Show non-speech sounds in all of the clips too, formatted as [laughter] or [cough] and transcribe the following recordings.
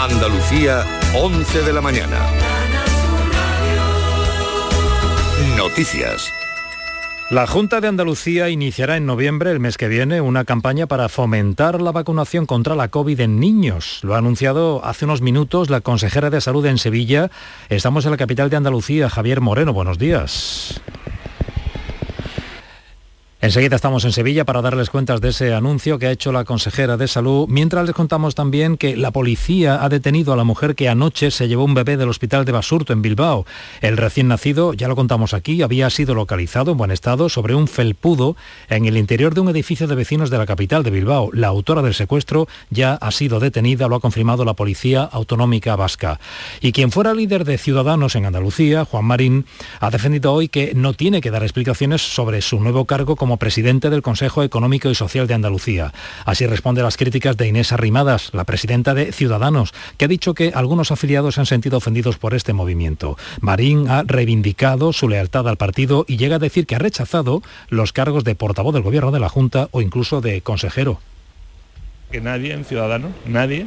Andalucía, 11 de la mañana. Noticias. La Junta de Andalucía iniciará en noviembre, el mes que viene, una campaña para fomentar la vacunación contra la COVID en niños. Lo ha anunciado hace unos minutos la consejera de Salud en Sevilla. Estamos en la capital de Andalucía, Javier Moreno. Buenos días. Enseguida estamos en Sevilla para darles cuentas de ese anuncio que ha hecho la consejera de salud, mientras les contamos también que la policía ha detenido a la mujer que anoche se llevó un bebé del hospital de Basurto en Bilbao. El recién nacido, ya lo contamos aquí, había sido localizado en buen estado sobre un felpudo en el interior de un edificio de vecinos de la capital de Bilbao. La autora del secuestro ya ha sido detenida, lo ha confirmado la Policía Autonómica Vasca. Y quien fuera líder de Ciudadanos en Andalucía, Juan Marín, ha defendido hoy que no tiene que dar explicaciones sobre su nuevo cargo como como presidente del Consejo Económico y Social de Andalucía. Así responde a las críticas de Inés Arrimadas, la presidenta de Ciudadanos, que ha dicho que algunos afiliados se han sentido ofendidos por este movimiento. Marín ha reivindicado su lealtad al partido y llega a decir que ha rechazado los cargos de portavoz del Gobierno de la Junta o incluso de consejero. Que nadie en Ciudadanos, nadie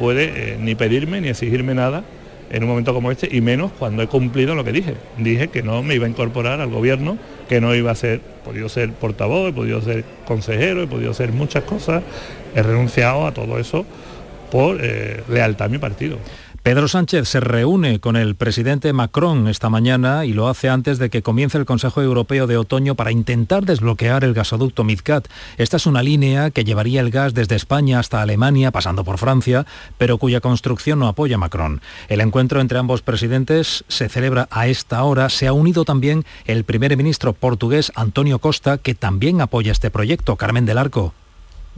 puede eh, ni pedirme ni exigirme nada en un momento como este y menos cuando he cumplido lo que dije. Dije que no me iba a incorporar al gobierno, que no iba a ser, he podido ser portavoz, he podido ser consejero, he podido ser muchas cosas, he renunciado a todo eso por eh, lealtad a mi partido. Pedro Sánchez se reúne con el presidente Macron esta mañana y lo hace antes de que comience el Consejo Europeo de Otoño para intentar desbloquear el gasoducto Midcat. Esta es una línea que llevaría el gas desde España hasta Alemania, pasando por Francia, pero cuya construcción no apoya Macron. El encuentro entre ambos presidentes se celebra a esta hora. Se ha unido también el primer ministro portugués Antonio Costa, que también apoya este proyecto. Carmen del Arco.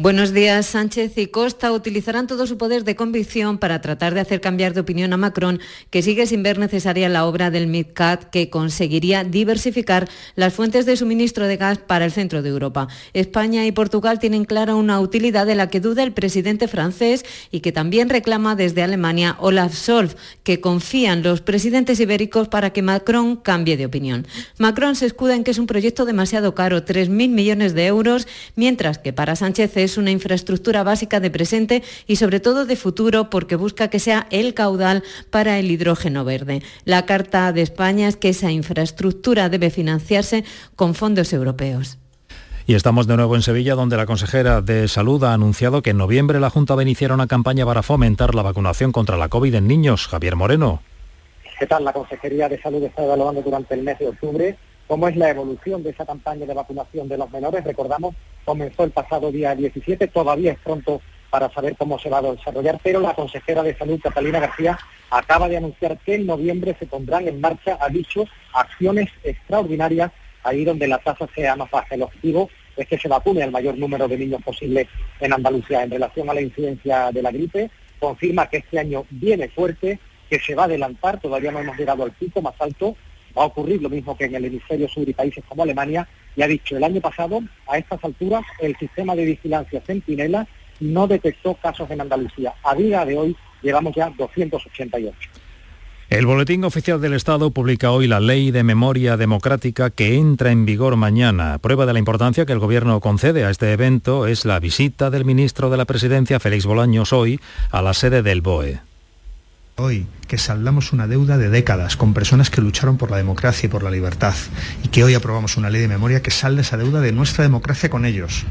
Buenos días. Sánchez y Costa utilizarán todo su poder de convicción para tratar de hacer cambiar de opinión a Macron, que sigue sin ver necesaria la obra del MidCat, que conseguiría diversificar las fuentes de suministro de gas para el centro de Europa. España y Portugal tienen clara una utilidad de la que duda el presidente francés y que también reclama desde Alemania Olaf Scholz, que confían los presidentes ibéricos para que Macron cambie de opinión. Macron se escuda en que es un proyecto demasiado caro, 3.000 millones de euros, mientras que para Sánchez es una infraestructura básica de presente y sobre todo de futuro porque busca que sea el caudal para el hidrógeno verde. La Carta de España es que esa infraestructura debe financiarse con fondos europeos. Y estamos de nuevo en Sevilla, donde la consejera de Salud ha anunciado que en noviembre la Junta va a iniciar una campaña para fomentar la vacunación contra la COVID en niños. Javier Moreno. ¿Qué tal? La Consejería de Salud está evaluando durante el mes de octubre cómo es la evolución de esa campaña de vacunación de los menores. Recordamos, comenzó el pasado día 17, todavía es pronto para saber cómo se va a desarrollar, pero la consejera de Salud, Catalina García, acaba de anunciar que en noviembre se pondrán en marcha, ha dicho, acciones extraordinarias ahí donde la tasa sea más baja. El objetivo es que se vacune al mayor número de niños posible en Andalucía. En relación a la incidencia de la gripe, confirma que este año viene fuerte, que se va a adelantar, todavía no hemos llegado al pico más alto, va a ocurrir lo mismo que en el hemisferio sur y países como Alemania, y ha dicho el año pasado, a estas alturas, el sistema de vigilancia Centinela no detectó casos en Andalucía. A día de hoy llevamos ya 288. El Boletín Oficial del Estado publica hoy la Ley de Memoria Democrática que entra en vigor mañana. Prueba de la importancia que el Gobierno concede a este evento es la visita del ministro de la Presidencia, Félix Bolaños, hoy a la sede del BOE hoy que saldamos una deuda de décadas con personas que lucharon por la democracia y por la libertad y que hoy aprobamos una ley de memoria que salde esa deuda de nuestra democracia con ellos.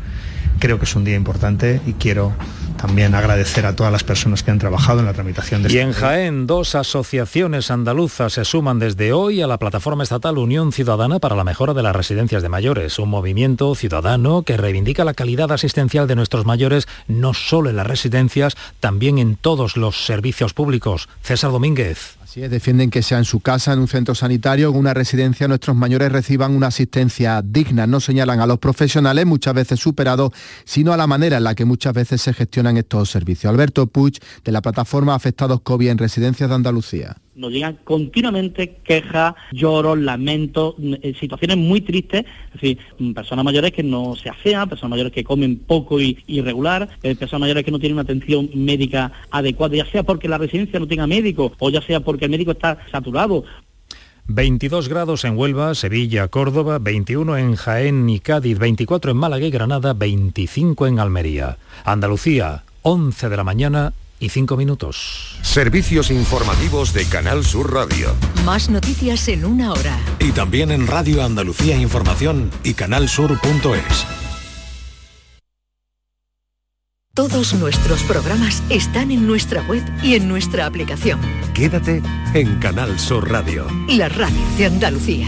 Creo que es un día importante y quiero también agradecer a todas las personas que han trabajado en la tramitación de Y en Jaén, dos asociaciones andaluzas se suman desde hoy a la plataforma estatal Unión Ciudadana para la mejora de las residencias de mayores, un movimiento ciudadano que reivindica la calidad asistencial de nuestros mayores no solo en las residencias, también en todos los servicios públicos. César Domínguez defienden que sea en su casa, en un centro sanitario o en una residencia, nuestros mayores reciban una asistencia digna. No señalan a los profesionales, muchas veces superados, sino a la manera en la que muchas veces se gestionan estos servicios. Alberto Puig, de la plataforma Afectados COVID en Residencias de Andalucía nos llegan continuamente quejas, lloros, lamentos, eh, situaciones muy tristes, es decir, mm, personas mayores que no se asean, personas mayores que comen poco y irregular, eh, personas mayores que no tienen una atención médica adecuada, ya sea porque la residencia no tenga médico o ya sea porque el médico está saturado 22 grados en Huelva, Sevilla, Córdoba, 21 en Jaén y Cádiz, 24 en Málaga y Granada, 25 en Almería. Andalucía, 11 de la mañana, y cinco minutos. Servicios informativos de Canal Sur Radio. Más noticias en una hora. Y también en Radio Andalucía Información y canalsur.es. Todos nuestros programas están en nuestra web y en nuestra aplicación. Quédate en Canal Sur Radio. La radio de Andalucía.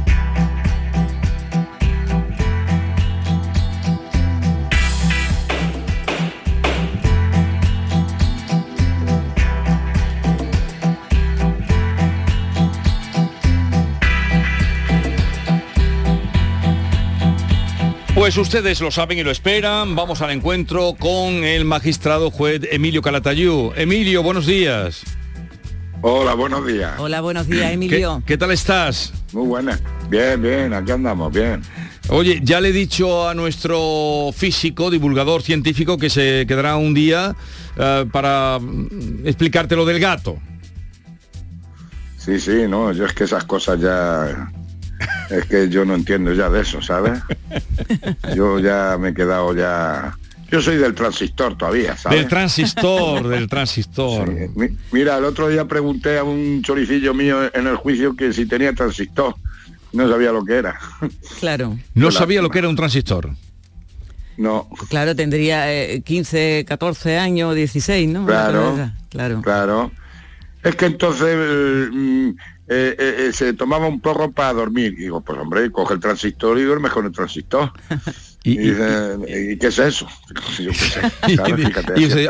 Pues ustedes lo saben y lo esperan. Vamos al encuentro con el magistrado juez Emilio Calatayú. Emilio, buenos días. Hola, buenos días. Hola, buenos días, Emilio. ¿Qué, tal estás? Muy buena. Bien, bien, aquí andamos, bien. Oye, ya le he dicho a nuestro físico, divulgador científico, que se quedará un día eh, para explicarte lo del gato. Sí, sí, no, yo es que esas cosas ya es que yo no entiendo ya de eso, ¿sabes? [laughs] Yo ya me he quedado ya... Yo soy del transistor todavía, ¿sabes? Del transistor, del transistor. Mira, el otro día pregunté a un choricillo mío en el juicio que si tenía transistor. No sabía lo que era. Claro. No sabía lo que era un transistor. No. Claro, tendría 15, 14 años, 16, ¿no? Claro. Claro. Claro. Es que entonces mm, eh, eh, eh, se tomaba un porro para dormir. Y digo, pues hombre, coge el transistor y duerme con el transistor. [laughs] ¿Y, qué es eso?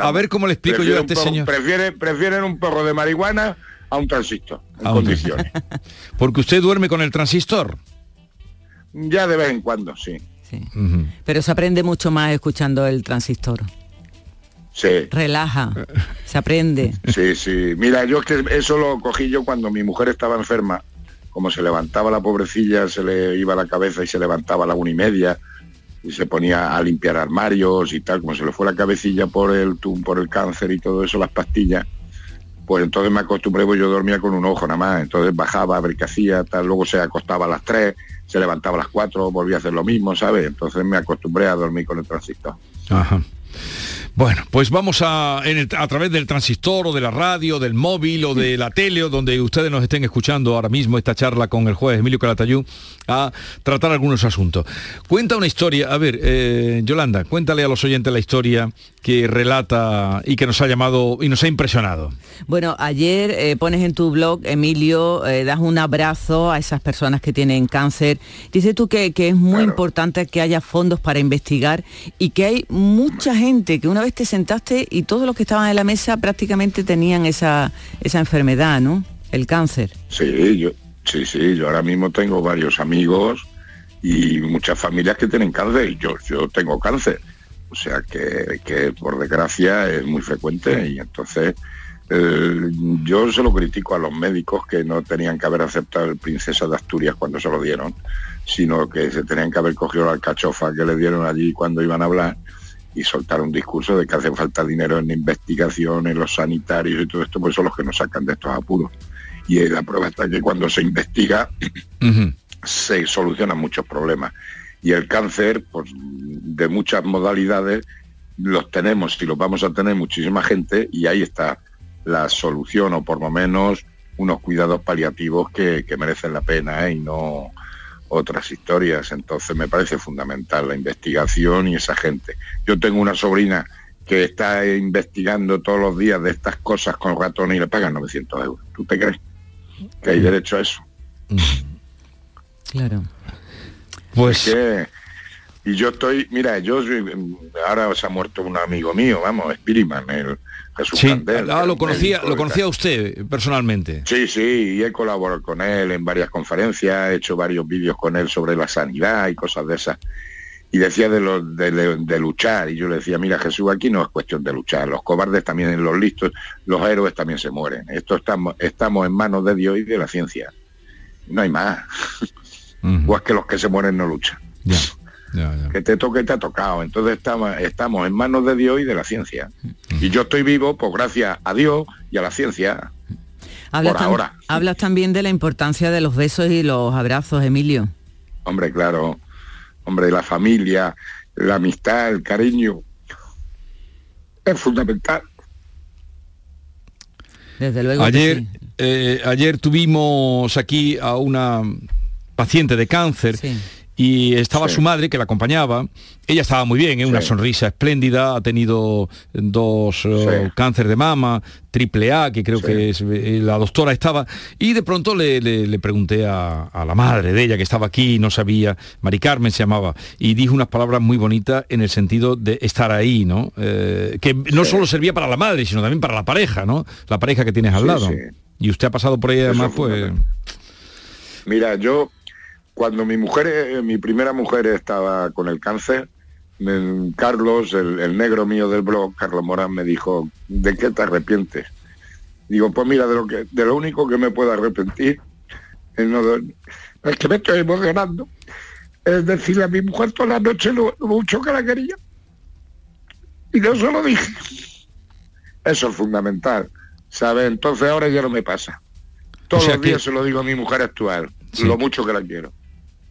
a ver cómo le explico yo a este señor. Prefiere, prefieren un perro de marihuana a un transistor, en condiciones. [laughs] Porque usted duerme con el transistor. Ya de vez en cuando, sí. Pero se aprende mucho más escuchando el transistor. Sí. Relaja, se aprende. Sí, sí. Mira, yo es que eso lo cogí yo cuando mi mujer estaba enferma. Como se levantaba la pobrecilla, se le iba la cabeza y se levantaba a la una y media y se ponía a limpiar armarios y tal, como se le fue la cabecilla por el por el cáncer y todo eso, las pastillas, pues entonces me acostumbré, pues yo dormía con un ojo nada más, entonces bajaba a ver qué hacía, tal, luego se acostaba a las tres, se levantaba a las cuatro, volvía a hacer lo mismo, ¿sabes? Entonces me acostumbré a dormir con el transistor. Ajá. Bueno, pues vamos a, a través del transistor o de la radio, del móvil o de la tele o donde ustedes nos estén escuchando ahora mismo esta charla con el juez Emilio Calatayú a tratar algunos asuntos. Cuenta una historia, a ver, eh, Yolanda, cuéntale a los oyentes la historia que relata y que nos ha llamado y nos ha impresionado. Bueno, ayer eh, pones en tu blog, Emilio, eh, das un abrazo a esas personas que tienen cáncer. Dices tú que, es muy importante que haya fondos para investigar y que hay mucha gente que una vez te sentaste y todos los que estaban en la mesa prácticamente tenían esa, esa enfermedad, ¿no? El cáncer. Sí, yo, sí, sí, yo ahora mismo tengo varios amigos y muchas familias que tienen cáncer y yo, yo tengo cáncer. O sea que, que por desgracia es muy frecuente y entonces eh, yo se lo critico a los médicos que no tenían que haber aceptado el princesa de Asturias cuando se lo dieron, sino que se tenían que haber cogido la alcachofa que le dieron allí cuando iban a hablar y soltar un discurso de que hace falta dinero en investigación, en los sanitarios y todo esto, pues son los que nos sacan de estos apuros. Y la prueba está que cuando se investiga se solucionan muchos problemas. Y el cáncer, pues de muchas modalidades, los tenemos y los vamos a tener muchísima gente y ahí está la solución o por lo menos unos cuidados paliativos que, merecen la pena ¿eh? y no otras historias. Entonces me parece fundamental la investigación y esa gente. Yo tengo una sobrina que está investigando todos los días de estas cosas con ratones y le pagan 900 euros. ¿Tú te crees que hay derecho a eso? Claro. Pues... que, y yo estoy, mira, yo ahora se ha muerto un amigo mío, vamos, Spiriman, el, sí. Ah, lo conocía, lo conocía usted personalmente. Sí, sí, y he colaborado con él en varias conferencias, he hecho varios vídeos con él sobre la sanidad y cosas de esas. Y decía de, lo, de, luchar, y yo le decía, mira Jesús, aquí no es cuestión de luchar, los cobardes también, los listos, los héroes también se mueren. Esto estamos, estamos en manos de Dios y de la ciencia. No hay más. [laughs] O es que los que se mueren no luchan. Que te toque, te ha tocado. Entonces estamos, estamos en manos de Dios y de la ciencia. Y yo estoy vivo, pues gracias a Dios y a la ciencia. Hablas, por tam- ahora. hablas también de la importancia de los besos y los abrazos, Emilio. Hombre, claro. Hombre, la familia, la amistad, el cariño. Es fundamental. Desde luego. que Ayer, sí. eh, ayer tuvimos aquí a una paciente de cáncer y estaba Sí. su madre que la acompañaba. Ella estaba muy bien, ¿eh? una Sí. sonrisa espléndida, ha tenido dos eh, cáncer de mama, triple A, que creo que es, eh, la doctora estaba, y de pronto le, le- le pregunté a, a la madre de ella que estaba aquí, no sabía, Mari Carmen se llamaba, y dijo unas palabras muy bonitas en el sentido de estar ahí, ¿no? Eh, que no solo servía para la madre, sino también para la pareja, ¿no? La pareja que tienes al Sí, lado. sí. Y usted ha pasado por ahí además, es pues... Mira, yo cuando mi mujer, eh, mi primera mujer estaba con el cáncer, Carlos, el, el negro mío del blog, Carlos Morán, me dijo, ¿de qué te arrepientes? Digo, pues mira, de lo que, de lo único que me puedo arrepentir es, no de- es que me estoy emocionando. Es decirle a mi mujer toda la noche lo, lo mucho que la quería. Y no se lo dije. Eso es fundamental. ¿Sabes? Entonces ahora ya no me pasa. Todos sea los que- días se lo digo a mi mujer actual, Sí. lo mucho que la quiero.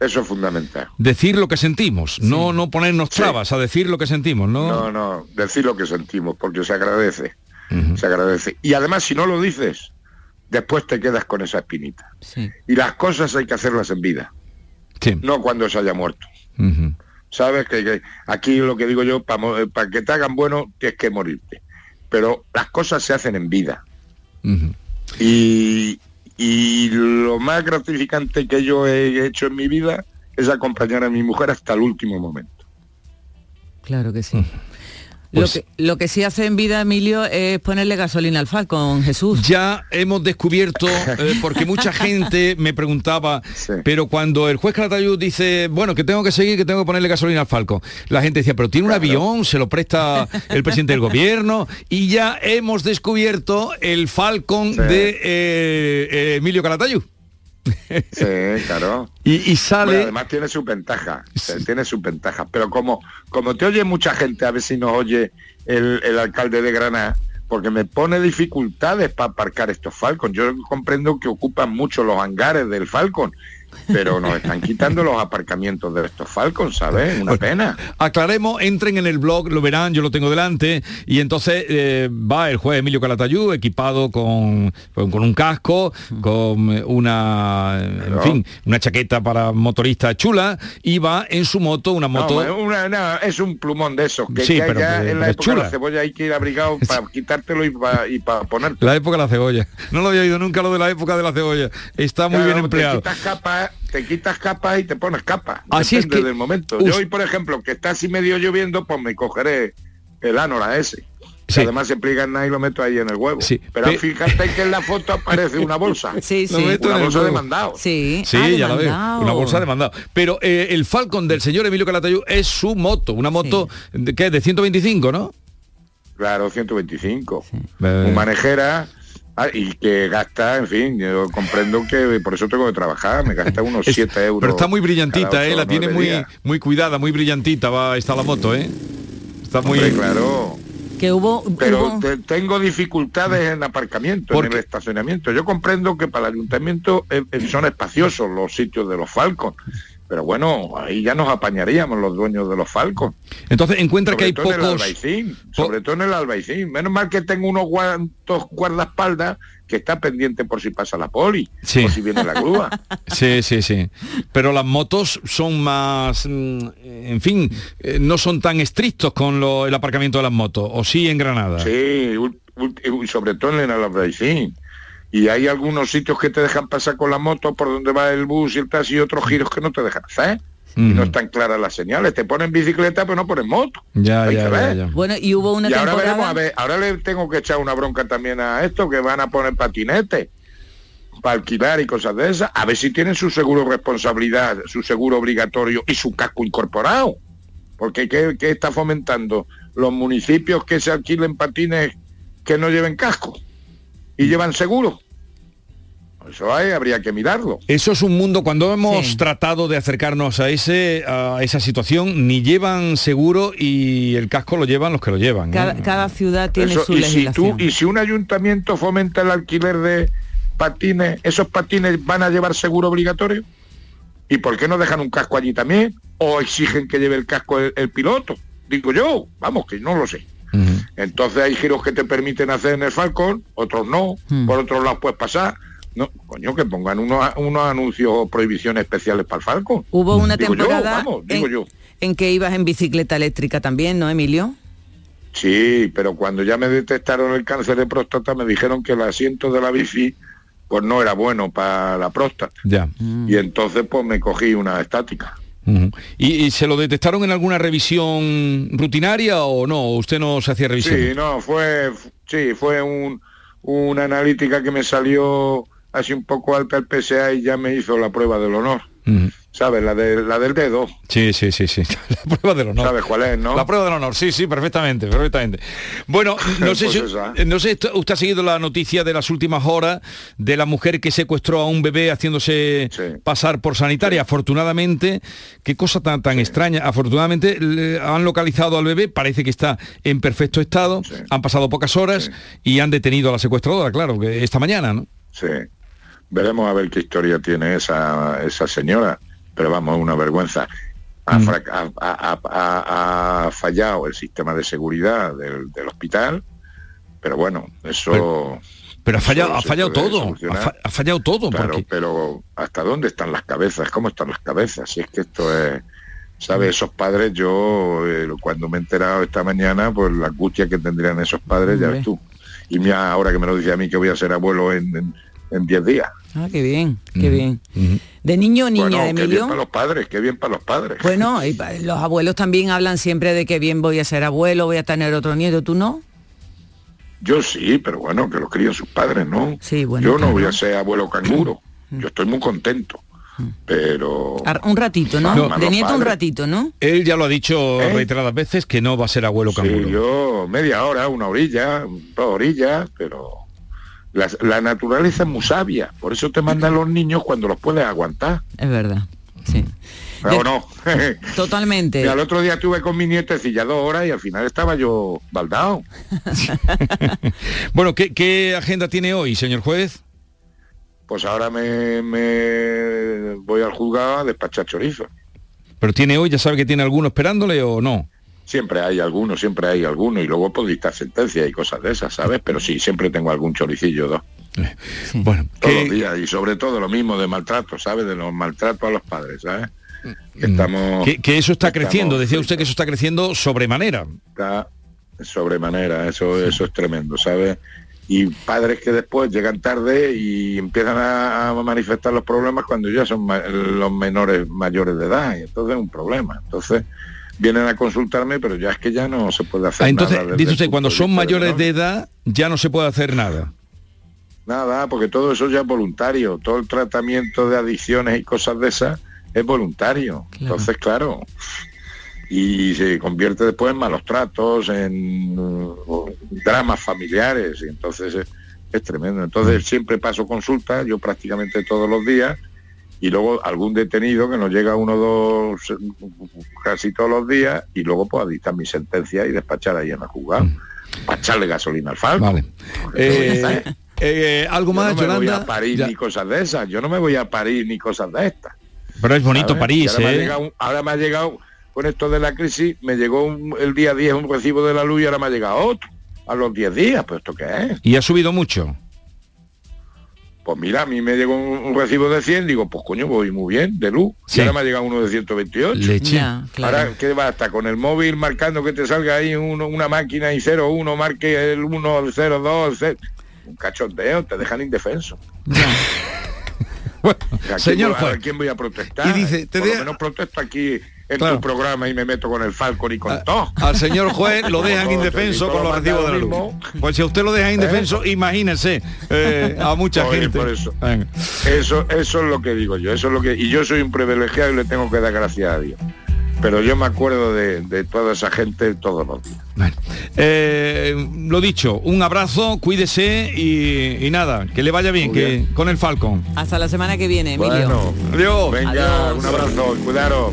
Eso es fundamental. Decir lo que sentimos, no, no ponernos trabas a decir lo que sentimos, ¿no? No, no, decir lo que sentimos, porque se agradece. Se agradece. Y además, si no lo dices, después te quedas con esa espinita. Y las cosas hay que hacerlas en vida, no cuando se haya muerto. Sabes que, que aquí lo que digo yo, para que te hagan bueno, tienes que morirte. Pero las cosas se hacen en vida. Y, y lo más gratificante que yo he hecho en mi vida es acompañar a mi mujer hasta el último momento. Claro que sí. Pues- lo, que, lo que sí hace en vida, Emilio, es ponerle gasolina al Falcon, Jesús. Ya hemos descubierto, [laughs] eh, porque mucha gente me preguntaba, pero cuando el juez Calatayud dice, bueno, que tengo que seguir, que tengo que ponerle gasolina al Falcon, la gente decía, pero tiene un avión, se lo presta el presidente del gobierno, y ya hemos descubierto el Falcon de eh, eh, Emilio Calatayud. Sí, claro. Y, y sale... Bueno, además tiene su ventaja, tiene sus ventajas. Pero como, como te oye mucha gente, a ver si nos oye el, el alcalde de Granada, porque me pone dificultades para aparcar estos Falcon. Yo comprendo que ocupan mucho los hangares del Falcon, pero nos están quitando los aparcamientos de estos Falcon, ¿sabes? Una pena. Aclaremos, entren en el blog, lo verán, yo lo tengo delante, y entonces eh, va el juez Emilio Calatayud equipado con, con, con un casco, con una, en fin, una chaqueta para motorista chula, y va en su moto, una moto... No, una- no, es un plumón de esos, que Sí, ya, pero- ya pero- en la época de la cebolla hay que ir abrigado [laughs] para quitártelo y para y. La época de la cebolla. No lo había oído nunca lo de la época de la cebolla. Está muy Claro, bien empleado. Te quitas te quitas capas y te pones capas. Así es Depende que del momento. Yo hoy, por ejemplo, que está así medio lloviendo, pues me cogeré el Anora ese. Que además se pliega en nada y lo meto ahí en el huevo. Pero Pe- fíjate que en la foto aparece una bolsa. [laughs] Sí, Lo meto Una bolsa de mandado. Sí, Sí, Ah, ya la veo. demandado. Una bolsa de mandado. Pero eh, el Falcon del señor Emilio Calatayud es su moto, una moto de, ¿qué? de 125, ¿no? Claro, 125. Eh, Muy manejera. Ah, y que gasta, en fin, yo comprendo que por eso tengo que trabajar, me gasta unos [laughs] 7 euros. Pero está muy brillantita, ¿eh? La tiene muy, días. muy cuidada, muy brillantita va está la moto, ¿eh? Está muy... Hombre, claro. Que hubo... Pero hubo- te- tengo dificultades en aparcamiento, en el estacionamiento. Yo comprendo que para el ayuntamiento eh, eh, son espaciosos los sitios de los Falcon. Pero bueno, ahí ya nos apañaríamos los dueños de los Falcon. Entonces encuentra que hay todo en el pocos... Albaicín, sobre todo en el Albaicín. Menos mal que tengo unos cuantos guardaespaldas que está pendiente por si pasa la poli, Sí. por si viene la grúa. [laughs] Sí, sí, sí. Pero las motos son más, mm, en fin, eh, no son tan estrictos con lo- el aparcamiento de las motos, o sí en Granada. Sí, sobre todo en el Albaicín. Y hay algunos sitios que te dejan pasar con la moto por donde va el bus y el taxi y otros giros que no te dejan hacer. Y no están claras las señales. Te ponen bicicleta pero no ponen moto. Ya, ya, ya. Bueno, y hubo una y ahora temporada... veremos, a ver, ahora le tengo que echar una bronca también a esto, que van a poner patinetes para alquilar y cosas de esas, a ver si tienen su seguro responsabilidad, su seguro obligatorio y su casco incorporado. Porque ¿qué, qué está fomentando? Los municipios que se alquilen patines que no lleven casco y llevan seguro. Eso hay, habría que mirarlo. Eso es un mundo, cuando hemos tratado de acercarnos a, ese, a esa situación, ni llevan seguro y el casco lo llevan los que lo llevan. ¿eh? Cada, cada ciudad tiene Eso, su y, si legislación. tú, y si un ayuntamiento fomenta el alquiler de patines, esos patines van a llevar seguro obligatorio? ¿Y por qué no dejan un casco allí también? ¿O exigen que lleve el casco el, piloto? Digo yo, vamos, que no lo sé. Entonces hay giros que te permiten hacer en el Falcon, otros no, Hmm. por otros lados puedes pasar. No, coño, que pongan unos, unos anuncios o prohibiciones especiales para el Falcon. Hubo una Digo yo, temporada vamos, digo en, yo. en que ibas en bicicleta eléctrica también, ¿no, Emilio? Sí, pero cuando ya me detectaron el cáncer de próstata me dijeron que el asiento de la bici pues no era bueno para la próstata. Ya. Y entonces pues me cogí una estática. Ujú. ¿Y, y se lo detectaron en alguna revisión rutinaria o no? ¿Usted no se hacía revisión? Sí, no, fue sí, fue un, una analítica que me salió así un poco alta el PSA y ya me hizo la prueba del honor. ¿Sabes? La, de, la del dedo. Sí, sí, sí, sí. [laughs] La prueba del honor. ¿Sabes cuál es, no? La prueba del honor, sí, sí, perfectamente, perfectamente. Bueno, [laughs] no sé Pues si no sé, usted ha seguido la noticia de las últimas horas de la mujer que secuestró a un bebé haciéndose pasar por sanitaria. Afortunadamente, qué cosa tan tan extraña. Afortunadamente han localizado al bebé, parece que está en perfecto estado. Han pasado pocas horas y han detenido a la secuestradora, claro, que esta mañana, ¿no? Sí. Veremos a ver qué historia tiene esa, esa señora. Pero vamos, es una vergüenza. Ha, Mm. frac- ha- ha- ha- ha fallado el sistema de seguridad del, del hospital. Pero bueno, eso... Pero ha fallado, ha fallado todo. Ha, fallado todo. Claro, porque- pero ¿hasta dónde están las cabezas? ¿Cómo están las cabezas? Si es que esto es... ¿Sabes? Esos padres, yo eh, cuando me he enterado esta mañana, pues la angustia que tendrían esos padres, ya ves tú. Y mira, ahora que me lo dice a mí que voy a ser abuelo en en- en 10 días. Ah, qué bien, qué bien. ¿De niño o niña, Bueno, qué bien Emilio? para los padres, qué bien para los padres. Bueno, [laughs] y pa- los abuelos también hablan siempre de que bien voy a ser abuelo, voy a tener otro nieto, ¿tú no? Yo sí, pero bueno, que los críen sus padres, ¿no? Sí, bueno. Yo no claro. voy a ser abuelo canguro. Yo estoy muy contento. Pero... Ar- Un ratito, ¿no? No, de nieto un ratito, ¿no? Él ya lo ha dicho ¿Eh? reiteradas veces que no va a ser abuelo Sí, canguro. yo media hora, una orilla, dos orillas, pero la, la naturaleza es muy sabia. Por eso te mandan los niños cuando los puedes aguantar. Es verdad, sí. ¿O no? [laughs] Totalmente. Mira, el otro día estuve con mi nietecilla dos horas y al final estaba yo baldado. [laughs] Bueno, ¿qué, qué agenda tiene hoy, señor juez? Pues ahora me, me voy al juzgado a despachar chorizo. Pero tiene hoy, ya sabe que tiene alguno esperándole o no. Siempre hay alguno, siempre hay alguno, y luego puedo dictar sentencia y cosas de esas, ¿sabes? Pero sí, siempre tengo algún choricillo, dos. Bueno, Todos los días, y sobre todo lo mismo de maltrato, ¿sabes? De los maltratos a los padres, ¿sabes? Que estamos... Que, que eso está estamos creciendo, decía usted que eso está creciendo sobremanera. está sobremanera, eso, eso es tremendo, ¿sabes? Y padres que después llegan tarde y empiezan a, a manifestar los problemas cuando ya son ma- los menores mayores de edad, y entonces es un problema. Entonces vienen a consultarme, pero ya es que ya no se puede hacer Ah, entonces, nada. desde dice usted, cuando son mayores de edad ya no se puede hacer nada. Nada, porque todo eso ya es voluntario, todo el tratamiento de adicciones y cosas de esas es voluntario. Entonces, claro, y se convierte después en malos tratos, en uh, dramas familiares, y entonces es, es tremendo. Entonces siempre paso consulta, yo prácticamente todos los días, y luego algún detenido que nos llega uno o dos casi todos los días, y luego pues dictar mi sentencia y despachar ahí en la jugada. Para echarle gasolina al falco. Vale. Eh, eh, algo más, yo no me voy a París Ya- ni cosas de esas. Yo no me voy a París ni cosas de estas. Pero es bonito ¿sabes? París, ahora, me ha ¿eh? llegado, un- ahora me ha llegado, con esto de la crisis, me llegó un- el día 10 un recibo de la luz y ahora me ha llegado otro. A los 10 días, pues esto qué es. Y ha subido mucho. Pues mira, a mí me llegó un, un recibo de 100, digo, pues coño, voy muy bien, de luz. Sí. Y ahora me ha llegado uno de 128. Leche. Ya, claro. Ahora, ¿qué va? Hasta con el móvil marcando que te salga ahí uno- una máquina y 01, marque el 1, el 02, el 0. Un cachondeo, te dejan indefenso. ¿A [laughs] quién señor voy- a juez. quién voy a protestar? Y dice, te Por de- lo menos protesto aquí en Claro. tu programa y me meto con el Falcon y con todo. Al señor juez lo [laughs] dejan indefenso con los recibos de la luz. Pues si a usted lo deja indefenso, imagínese eh, a mucha Oye, gente. por eso. Venga. Eso, eso es lo que digo yo, eso es lo que. Y yo soy un privilegiado y le tengo que dar gracias a Dios. Pero yo me acuerdo de, de toda esa gente todos los días. Eh, lo dicho, un abrazo, cuídese y, y nada, que le vaya bien, que con el Falcon. Hasta la semana que viene, Emilio. Bueno, Adiós. venga, Adiós. un abrazo, cuidaros.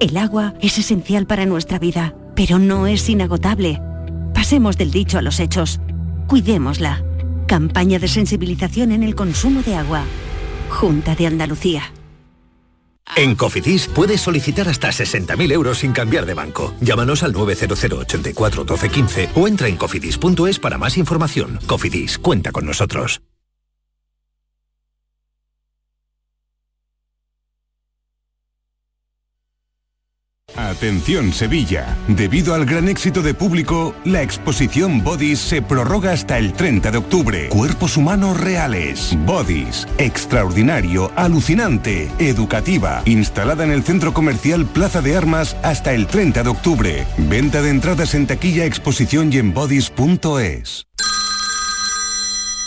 El agua es esencial para nuestra vida, pero no es inagotable. Pasemos del dicho a los hechos. Cuidémosla. Campaña de sensibilización en el consumo de agua. Junta de Andalucía. En Cofidis puedes solicitar hasta 60.000 euros sin cambiar de banco. Llámanos al 900 84 12 15 o entra en cofidis.es para más información. Cofidis, cuenta con nosotros. Atención Sevilla. Debido al gran éxito de público, la exposición Bodies se prorroga hasta el 30 de octubre. Cuerpos humanos reales. Bodies. Extraordinario, alucinante, educativa. Instalada en el centro comercial Plaza de Armas hasta el 30 de octubre. Venta de entradas en taquilla, exposición y en bodies.es.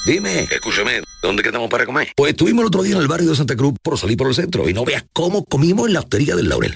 Dime, escúchame, ¿dónde quedamos para comer? Pues estuvimos el otro día en el barrio de Santa Cruz por salir por el centro y no veas cómo comimos en la hostería del Laurel.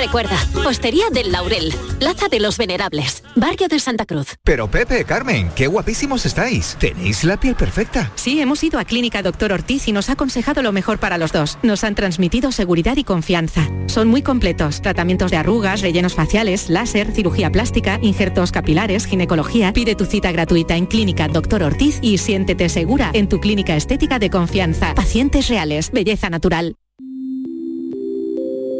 Recuerda, Postería del Laurel, Plaza de los Venerables, Barrio de Santa Cruz. Pero Pepe, Carmen, qué guapísimos estáis. Tenéis la piel perfecta. Sí, hemos ido a Clínica Doctor Ortiz y nos ha aconsejado lo mejor para los dos. Nos han transmitido seguridad y confianza. Son muy completos. Tratamientos de arrugas, rellenos faciales, láser, cirugía plástica, injertos capilares, ginecología. Pide tu cita gratuita en Clínica Doctor Ortiz y siéntete segura en tu clínica estética de confianza. Pacientes reales, belleza natural.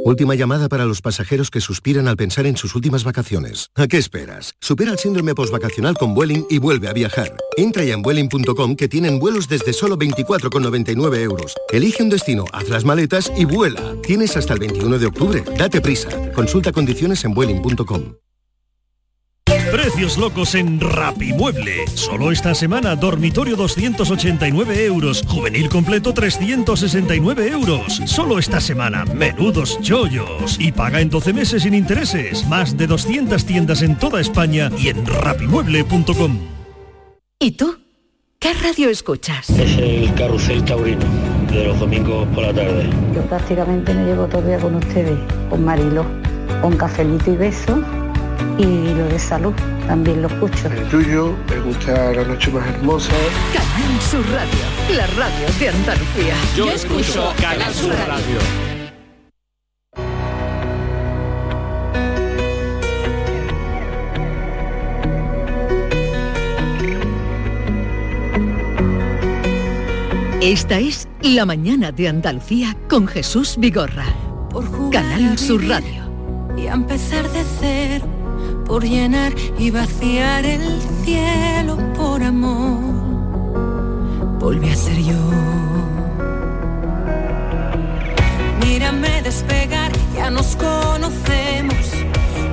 Última llamada para los pasajeros que suspiran al pensar en sus últimas vacaciones. ¿A qué esperas? Supera el síndrome postvacacional con Vueling y vuelve a viajar. Entra ya en Vueling.com que tienen vuelos desde solo 24,99 euros. Elige un destino, haz las maletas y vuela. Tienes hasta el 21 de octubre. Date prisa. Consulta condiciones en Vueling.com. Precios locos en Rapimueble. Solo esta semana, dormitorio 289 euros, juvenil completo 369 euros. Solo esta semana, menudos chollos. Y paga en 12 meses sin intereses. Más de 200 tiendas en toda España y en rapimueble.com. ¿Y tú? ¿Qué radio escuchas? Es el carrusel taurino de los domingos por la tarde. Yo prácticamente me llevo todo el día con ustedes, con Marilo, con cafelito y beso y lo de salud también lo escucho. El tuyo, me gusta la noche más hermosa. Canal Sur Radio, la radio de Andalucía. Yo, escucho Canal Sur Radio. Esta es La mañana de Andalucía con Jesús Vigorra. Canal Sur Radio. Y a empezar de cero por llenar y vaciar el cielo por amor. Volví a ser yo. Mírame despegar, ya nos conocemos.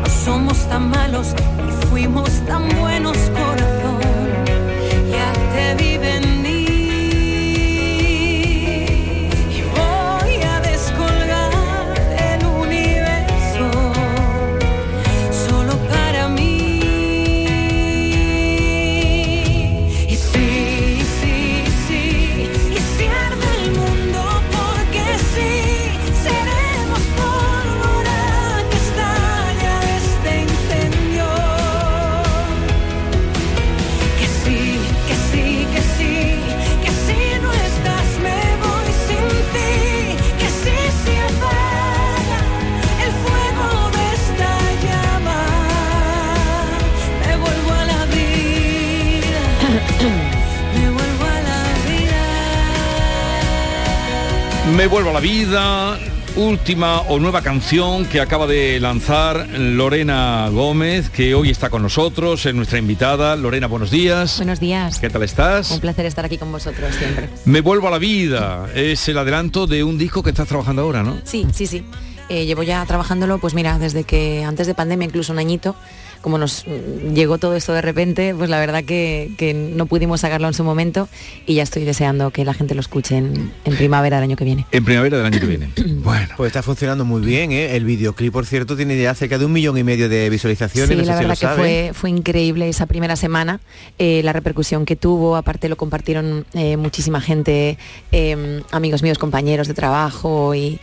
No somos tan malos y fuimos tan buenos corazón. Ya te vi venir. Vuelvo a la vida. Última o nueva canción que acaba de lanzar Lorena Gómez, que hoy está con nosotros, es nuestra invitada. Lorena, buenos días. Buenos días. ¿Qué tal estás? Un placer estar aquí con vosotros siempre. Me vuelvo a la vida. Es el adelanto de un disco que estás trabajando ahora, ¿no? Sí, sí, sí. Eh, llevo ya trabajándolo, pues mira, desde que antes de pandemia, incluso un añito, como nos mm, llegó todo esto de repente, pues la verdad que, que no pudimos sacarlo en su momento y ya estoy deseando que la gente lo escuche en, en primavera del año que viene. En primavera del año que viene. [clears throat] bueno. Pues está funcionando muy bien, ¿eh? El videoclip, por cierto, tiene ya cerca de un millón y medio de visualizaciones. Sí, no sé la si lo verdad que fue, fue increíble esa primera semana, eh, la repercusión que tuvo, aparte lo compartieron eh, muchísima gente, eh, amigos míos, compañeros de trabajo y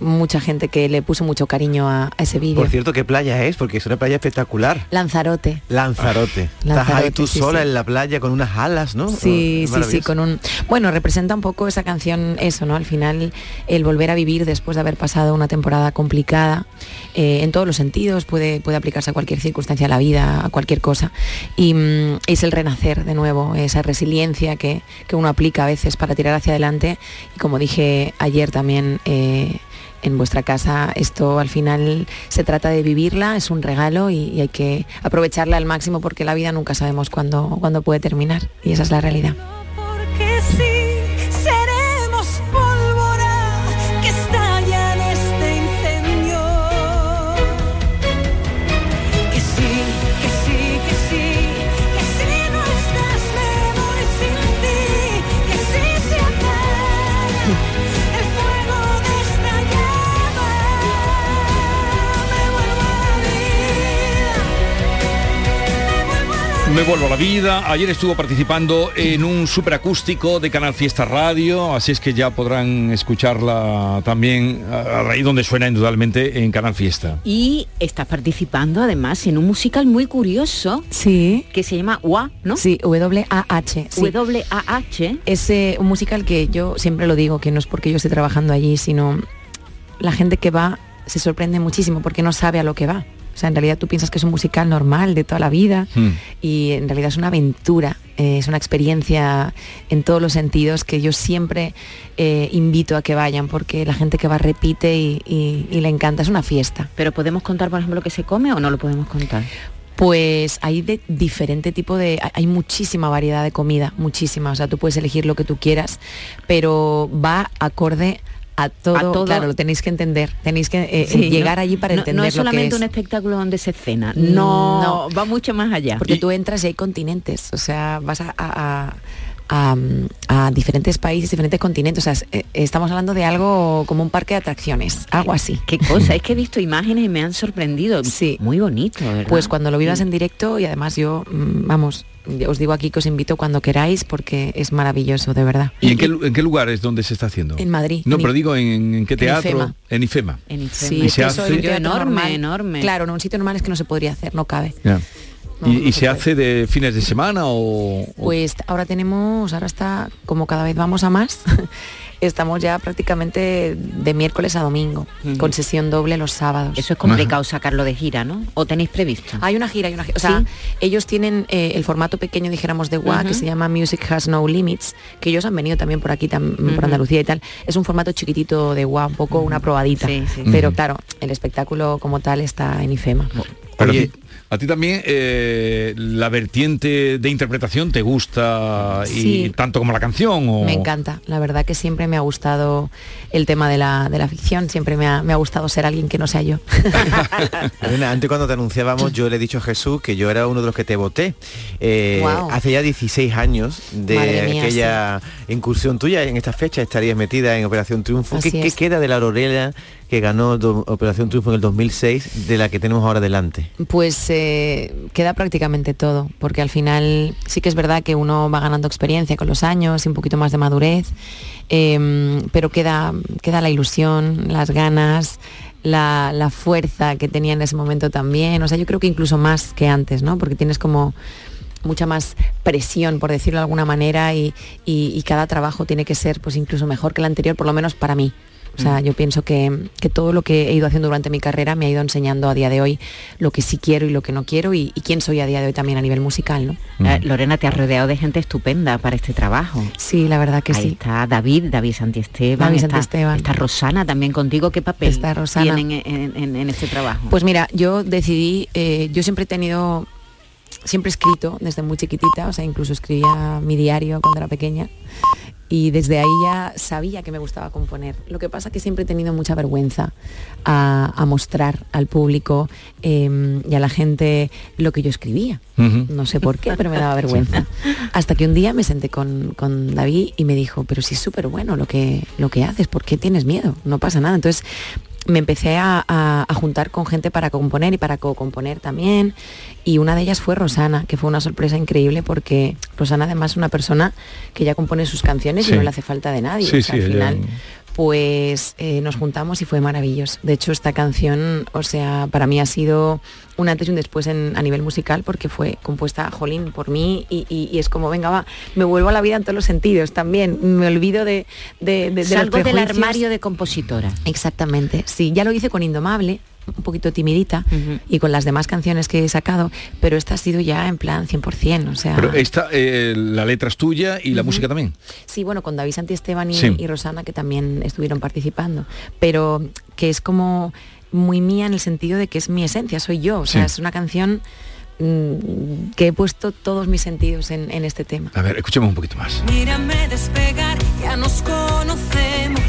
mucha gente que le puso mucho cariño a, a ese vídeo. Por cierto, ¿qué playa es? Porque es una playa espectacular. Lanzarote. Lanzarote. Estás Lanzarote, ahí tú sí, sola sí. en la playa con unas alas, ¿no? Sí, Oh, sí, sí, con un... Bueno, representa un poco esa canción eso, ¿no? Al final, el volver a vivir después de haber pasado una temporada complicada, eh, en todos los sentidos, puede, puede aplicarse a cualquier circunstancia de la vida, a cualquier cosa. Y mm, es el renacer de nuevo, esa resiliencia que, que uno aplica a veces para tirar hacia adelante. Y como dije ayer también... eh, en vuestra casa esto al final se trata de vivirla, es un regalo y, hay que aprovecharla al máximo porque la vida nunca sabemos cuándo, cuándo puede terminar y esa es la realidad. Vuelvo a la vida. Ayer estuvo participando en un superacústico de Canal Fiesta Radio, así es que ya podrán escucharla también a raíz donde suena indudablemente en Canal Fiesta. Y estás participando además en un musical muy curioso. Sí. Que se llama WA, ¿no? Sí, W-A-H. sí. W-A-H. Es eh, un musical que yo siempre lo digo, que no es porque yo esté trabajando allí, sino la gente que va se sorprende muchísimo porque no sabe a lo que va. O sea, en realidad tú piensas que es un musical normal de toda la vida y en realidad es una aventura, eh, es una experiencia en todos los sentidos que yo siempre eh, invito a que vayan porque la gente que va repite y, y- y le encanta, es una fiesta. Pero podemos contar, por ejemplo, lo que se come o no lo podemos contar. Pues hay de diferente tipo de, hay- hay muchísima variedad de comida, muchísima, o sea, tú puedes elegir lo que tú quieras, pero va acorde a todo, A todo. claro, lo tenéis que entender, tenéis que eh, Sí, ¿no? llegar allí para No- entender No es lo que solamente es. un espectáculo donde se cena. No, no. va mucho más allá. Porque tú entras y hay continentes, o sea, vas a, a- a- a- a diferentes países, diferentes continentes, o sea, eh, estamos hablando de algo como un parque de atracciones, algo así. Qué cosa, es que he visto imágenes y me han sorprendido. Sí. Muy bonito, ¿verdad? Pues cuando lo vivas Sí. en directo y además yo, mm, vamos, os digo aquí que os invito cuando queráis porque es maravilloso, de verdad. ¿Y en qué, en qué lugar es donde se está haciendo? En Madrid. No, En pero I- digo en, en qué en teatro. IFEMA. En IFEMA. Sí, y es se hace, en teatro enorme, normal- enorme. Claro, en un sitio normal es que no se podría hacer, no cabe. No, ¿Y, no y se hace de fines de semana o...? o- Pues ahora tenemos, ahora está, como cada vez vamos a más, [laughs] estamos ya prácticamente de miércoles a domingo, con sesión doble los sábados. Eso es complicado sacarlo de gira, ¿no? ¿O tenéis previsto? Hay una gira, hay una gira. O sea, ¿Sí? ellos tienen eh, el formato pequeño, dijéramos, de WA, que Ujú. se llama Music Has No Limits, que ellos han venido también por aquí, tam- por Andalucía y tal. Es un formato chiquitito de WA, un poco una probadita. Sí, sí. Pero claro, el espectáculo como tal está en IFEMA. Pero a ti- también eh, la vertiente de interpretación te gusta y Sí. tanto como la canción o Me encanta, la verdad que siempre me ha gustado el tema de la, de la ficción, siempre me ha, me ha gustado ser alguien que no sea yo. [laughs] Elena, antes cuando te anunciábamos yo le he dicho a Jesús que yo era uno de los que te voté. Eh. Hace ya 16 años de mía, aquella incursión tuya en esta fecha estarías metida en Operación Triunfo. ¿Qué, Así qué es. queda de la Aurorela que ganó Operación Triunfo en el 2006 de la que tenemos ahora delante? Pues eh, queda prácticamente todo, porque al final sí que es verdad que uno va ganando experiencia con los años y un poquito más de madurez, eh, pero queda, queda la ilusión, las ganas, la, la fuerza que tenía en ese momento también. O sea, yo creo que incluso más que antes, ¿no? Porque tienes como mucha más presión, por decirlo de alguna manera, y, y- y cada trabajo tiene que ser pues incluso mejor que el anterior, por lo menos para mí. O sea, yo pienso que, que todo lo que he ido haciendo durante mi carrera me ha ido enseñando a día de hoy lo que sí quiero y lo que no quiero y, y quién soy a día de hoy también a nivel musical, ¿no? Eh, Lorena, te has rodeado de gente estupenda para este trabajo. Sí, la verdad que Ahí sí. está David, David Santiesteban. David está, Santiesteban. Está Rosana también contigo. ¿Qué papel Está Rosana. tienen en, en- en este trabajo? Pues mira, yo decidí, eh, yo siempre he tenido, siempre he escrito desde muy chiquitita, o sea, incluso escribía mi diario cuando era pequeña y desde ahí ya sabía que me gustaba componer. Lo que pasa que siempre he tenido mucha vergüenza a, a mostrar al público eh, y a la gente lo que yo escribía. No sé por qué, pero me daba [laughs] vergüenza. Hasta que un día me senté con, con David y me dijo, pero si es súper bueno lo que, lo que haces, ¿por qué tienes miedo? No pasa nada. Entonces me empecé a, a- a juntar con gente para componer y para co-componer también. Y una de ellas fue Rosana, que fue una sorpresa increíble porque Rosana además es una persona que ya compone sus canciones Sí. y no le hace falta de nadie. Sí, O sea, sí, al ella- final pues eh, nos juntamos y fue maravilloso. De hecho, esta canción, o sea, para mí ha sido un antes y un después en- a nivel musical porque fue compuesta, jolín, por mí y, y- y es como, venga, va, me vuelvo a la vida en todos los sentidos también. Me olvido de... de, de- de los Salgo del armario de compositora. Exactamente, sí, ya lo hice con Indomable, un poquito timidita, y con las demás canciones que he sacado, pero esta ha sido ya en plan 100%, o sea... Pero esta, eh, la letra es tuya y la música también. Sí, bueno, con David Santiesteban y, Sí. y Rosana, que también estuvieron participando, pero que es como muy mía en el sentido de que es mi esencia, soy yo, o sea, Sí. es una canción mm, que he puesto todos mis sentidos en, en este tema. A ver, escuchemos un poquito más. Mírame despegar, ya nos conocemos.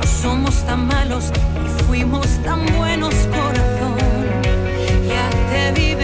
No somos tan malos y fuimos tan buenos, corazón. Ya te vi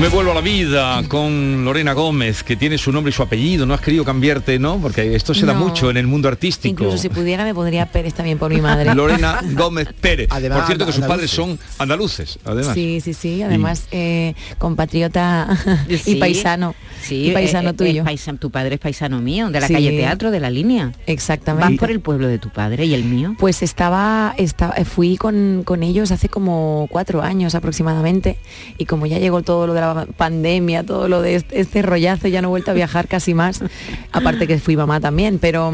Me vuelvo a la vida con Lorena Gómez, que tiene su nombre y su apellido. No has querido cambiarte, ¿no? Porque esto se da No. mucho en el mundo artístico. Incluso si pudiera me pondría Pérez también por mi madre. [laughs] Lorena Gómez Pérez. Además, Por cierto que sus andaluces. padres son andaluces, además. Sí, sí, sí, además eh, compatriota [laughs] y Sí, paisano. Sí, y paisano eh, eh, tuyo. es paisa- tu padre es paisano mío, de la Sí. calle Teatro, de la línea. Exactamente. ¿Vas por el pueblo de tu padre y el mío? Pues estaba, estaba fui con, con ellos hace como cuatro años aproximadamente y como ya llegó todo lo de la pandemia, todo lo de este, este rollazo, ya no he vuelto a viajar casi más, aparte que fui mamá también, pero,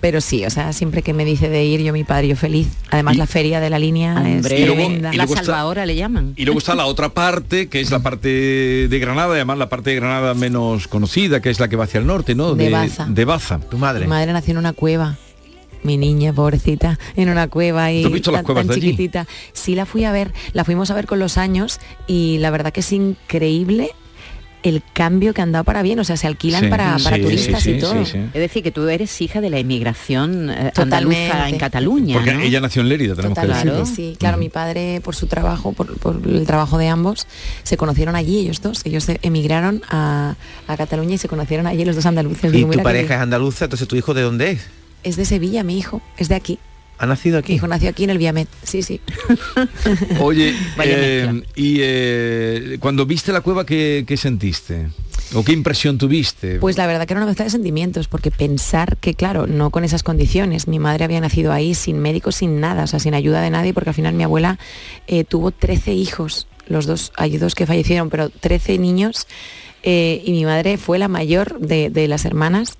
pero sí, o sea, siempre que me dice de ir yo mi padre, yo feliz. Además la feria de la línea Hombre, es tremenda. la salvadora le llaman. Y luego está la otra parte, que es la parte de Granada, además la parte de Granada menos conocida, que es la que va hacia el norte, ¿no? De Baza. De Baza. Tu Mi madre nació en una cueva. Mi niña, pobrecita, en una cueva y ¿Tú has visto las tan, cuevas tan de allí? chiquitita. Sí la fui a ver, la fuimos a ver con los años y la verdad que es increíble el cambio que han dado para bien, o sea, se alquilan Sí, para, para sí, turistas sí, y sí, todo. Es decir, que tú eres hija de la inmigración eh, Totalmente. andaluza en Cataluña, Porque ¿no? ella nació en Lérida, tenemos que sí, claro, mi padre por su trabajo, por, por el trabajo de ambos, se conocieron allí ellos dos, ellos se emigraron a, a Cataluña y se conocieron allí los dos andaluces. Y tu pareja es andaluza, entonces tu hijo de dónde es? Es de Sevilla, mi hijo, es de aquí. ¿Ha nacido aquí? Mi hijo nació aquí en el Viamet, sí, sí. [laughs] Oye, Vaya eh, y eh, cuando viste la cueva, ¿qué, qué sentiste? ¿O qué impresión tuviste? Pues la verdad que era una mezcla de sentimientos, porque pensar que, claro, no con esas condiciones, mi madre había nacido ahí sin médicos, sin nada, o sea, sin ayuda de nadie, porque al final mi abuela eh, tuvo 13 hijos, los dos, hay dos que fallecieron, pero 13 niños, eh, y mi madre fue la mayor de, de las hermanas,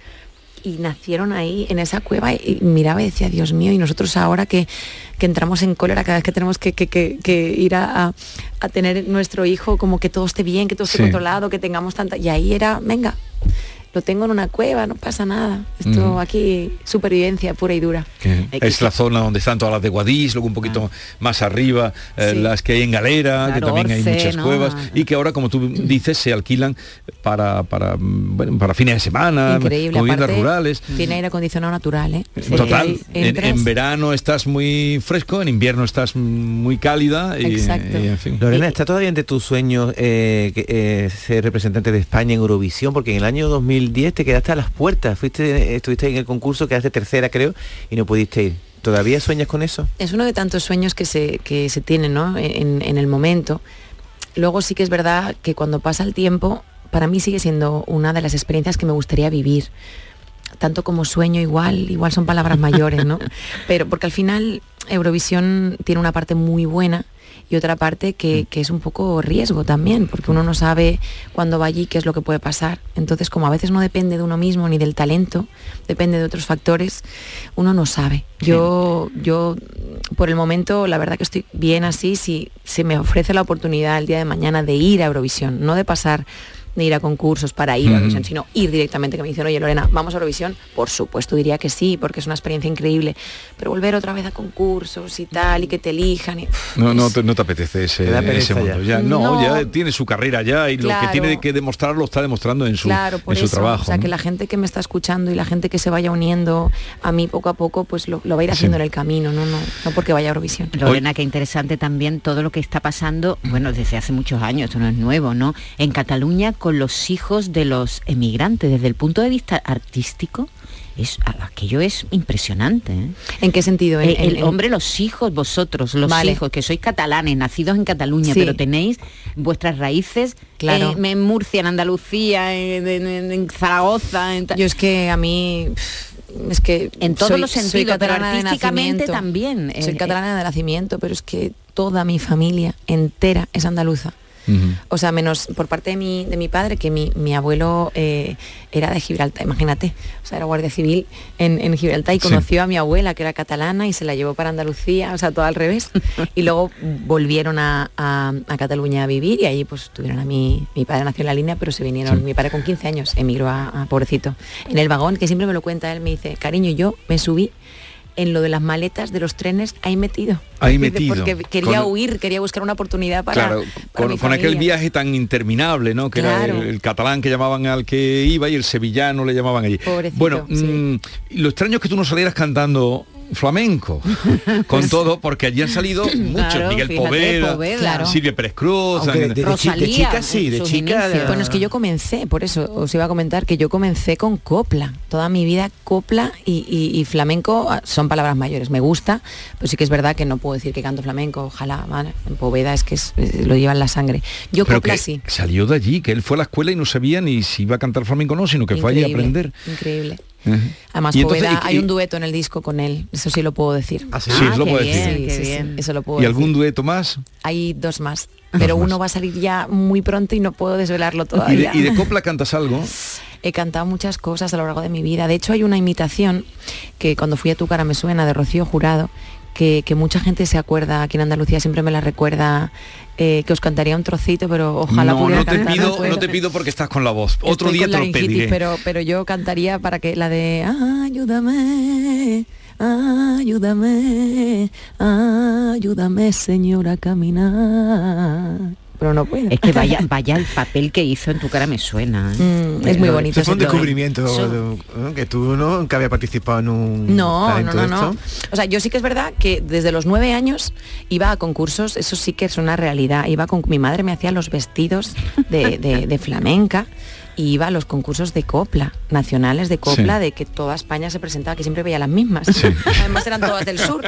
y nacieron ahí en esa cueva y miraba y decía, Dios mío, y nosotros ahora que, que entramos en cólera cada vez que tenemos que, que- que- ir a, a- a tener nuestro hijo, como que todo esté bien, que todo esté Sí. controlado, que tengamos tanta... Y ahí era, venga, lo tengo en una cueva, no pasa nada. Esto Mm. aquí, supervivencia pura y dura. es la zona donde están todas las de Guadix, luego un poquito más arriba, eh, Sí. las que hay en Galera, que también hay muchas ¿no? cuevas, y que ahora, como tú [clears throat] dices, se alquilan para, para, mm, bueno, para fines de semana, Increíble. viviendas aparte, rurales. Tiene aire acondicionado natural, ¿eh? Porque Total, en, en verano estás muy fresco, en invierno estás muy cálida y, Exacto. y, en fin. Lorena, ¿está todavía entre tus sueños eh, que, eh, ser representante de España en Eurovisión? Porque en el año 2010 te quedaste a las puertas, fuiste, estuviste en el concurso, quedaste tercera creo, y no pudiste ir. ¿Todavía sueñas con eso? es uno de tantos sueños que se, que se tienen ¿no? en, en el momento. Luego sí que es verdad que cuando pasa el tiempo, para mí sigue siendo una de las experiencias que me gustaría vivir. Tanto como sueño igual, igual son palabras mayores, ¿no? [laughs] Pero porque al final Eurovisión tiene una parte muy buena y otra parte que, que es un poco riesgo también, porque uno no sabe cuándo va allí qué es lo que puede pasar. Entonces, como a veces no depende de uno mismo ni del talento, depende de otros factores, uno no sabe. Yo, yo por el momento, la verdad que estoy bien así, si se me ofrece la oportunidad el día de mañana de ir a Eurovisión, no de pasar de ir a concursos para ir a Mm. Eurovisión, sino ir directamente, que me dicen, oye Lorena, vamos a Eurovisión, por supuesto diría que sí, porque es una experiencia increíble, pero volver otra vez a concursos y tal, y que te elijan, y, No, no, te, no te apetece ese, Te mundo. ya. Ya. No, No. ya tiene su carrera ya y lo que tiene que demostrar lo está demostrando en su, claro, por en su eso, trabajo. o sea, ¿no? que la gente que me está escuchando y la gente que se vaya uniendo a mí poco a poco, pues lo, lo va a ir haciendo en el camino, no, no, no porque vaya a Eurovisión. Lorena, qué interesante también todo lo que está pasando, bueno, desde hace muchos años, esto no es nuevo, ¿no? En Cataluña con los hijos de los emigrantes, desde el punto de vista artístico, es, aquello es impresionante. ¿eh? ¿En qué sentido? En- El, el en- en- hombre, los hijos, vosotros, los Vale. hijos, que sois catalanes, nacidos en Cataluña, Sí. pero tenéis vuestras raíces Claro. en, en Murcia, en Andalucía, en, en- Zaragoza. Yo es que a mí es que En todos soy- los sentidos, pero artísticamente también. Soy Eh, catalana de nacimiento, pero es que toda mi familia entera es andaluza. O sea, menos por parte de mi, de mi padre, que mi, mi abuelo eh, era de Gibraltar, imagínate, o sea, era guardia civil en, en Gibraltar y Sí. conoció a mi abuela, que era catalana, y se la llevó para Andalucía, o sea, todo al revés. [laughs] y luego volvieron a, a- a Cataluña a vivir y ahí pues tuvieron a mi, mi padre nació en la línea, pero se vinieron, mi padre con 15 años emigró a, a pobrecito. En el vagón, que siempre me lo cuenta él, me dice, cariño, yo me subí en lo de las maletas de los trenes ahí metido. Ahí [laughs] metido. Porque quería Con- huir, quería buscar una oportunidad para, claro, para con, mi con aquel viaje tan interminable, ¿no? Que era Claro. el, el catalán que llamaban al que iba y el sevillano le llamaban allí. Pobrecito, bueno, mm, lo extraño es que tú no salieras cantando flamenco [laughs] con todo porque allí han salido muchos Claro, Miguel fíjate, Poveda, Poveda. Claro. Silvia Pérez Cruz Aunque de- de chi- de Rosalía, chica sí, de chica de- Bueno, es que yo comencé, por eso os iba a comentar que yo comencé con copla. Toda mi vida copla y, y- y flamenco ah, son palabras mayores. Me gusta, pero sí que es verdad que no puedo decir que canto flamenco. Ojalá, ¿vale? En Poveda es que es- es- lo lleva en la sangre. Yo Pero copla que sí. salió de allí, que él fue a la escuela y no sabía ni si iba a cantar flamenco o no, sino que fue allí a aprender. Increíble. Además, Y entonces, Poveda, y- hay un dueto en el disco con él, eso sí lo puedo decir. sí? Sí, lo qué puedo decir. Bien, sí, bien. eso lo puedo ¿Y decir. algún dueto más? Hay dos más, pero uno va a salir ya muy pronto y no puedo desvelarlo ¿Y de, todavía. y de copla cantas algo? He cantado muchas cosas a lo largo de mi vida. De hecho, hay una imitación que cuando fui a Tu cara me suena de Rocío Jurado, que, que mucha gente se acuerda, aquí en Andalucía siempre me la recuerda, eh, que os cantaría un trocito, pero ojalá no, pudiera no te cantar. pido, puedo. no te pido porque estás con la voz. Otro día te lo pediré. Pero, pero yo cantaría para que la de ayúdame, ayúdame, ayúdame, señora, a caminar. Pero no puedo. Es que vaya, [laughs] vaya el papel que hizo en tu cara me suena. ¿eh? Mm, es muy bonito Eso fue un descubrimiento que tú no nunca había participado en un No, no, no, no. O sea, yo sí que es verdad que desde los nueve años iba a concursos, eso sí que es una realidad. Iba con mi madre me hacía los vestidos de, de- de flamenca y iba a los concursos de copla, nacionales de copla, Sí. de que toda España se presentaba, que siempre veía las mismas. [laughs] Además eran todas del sur,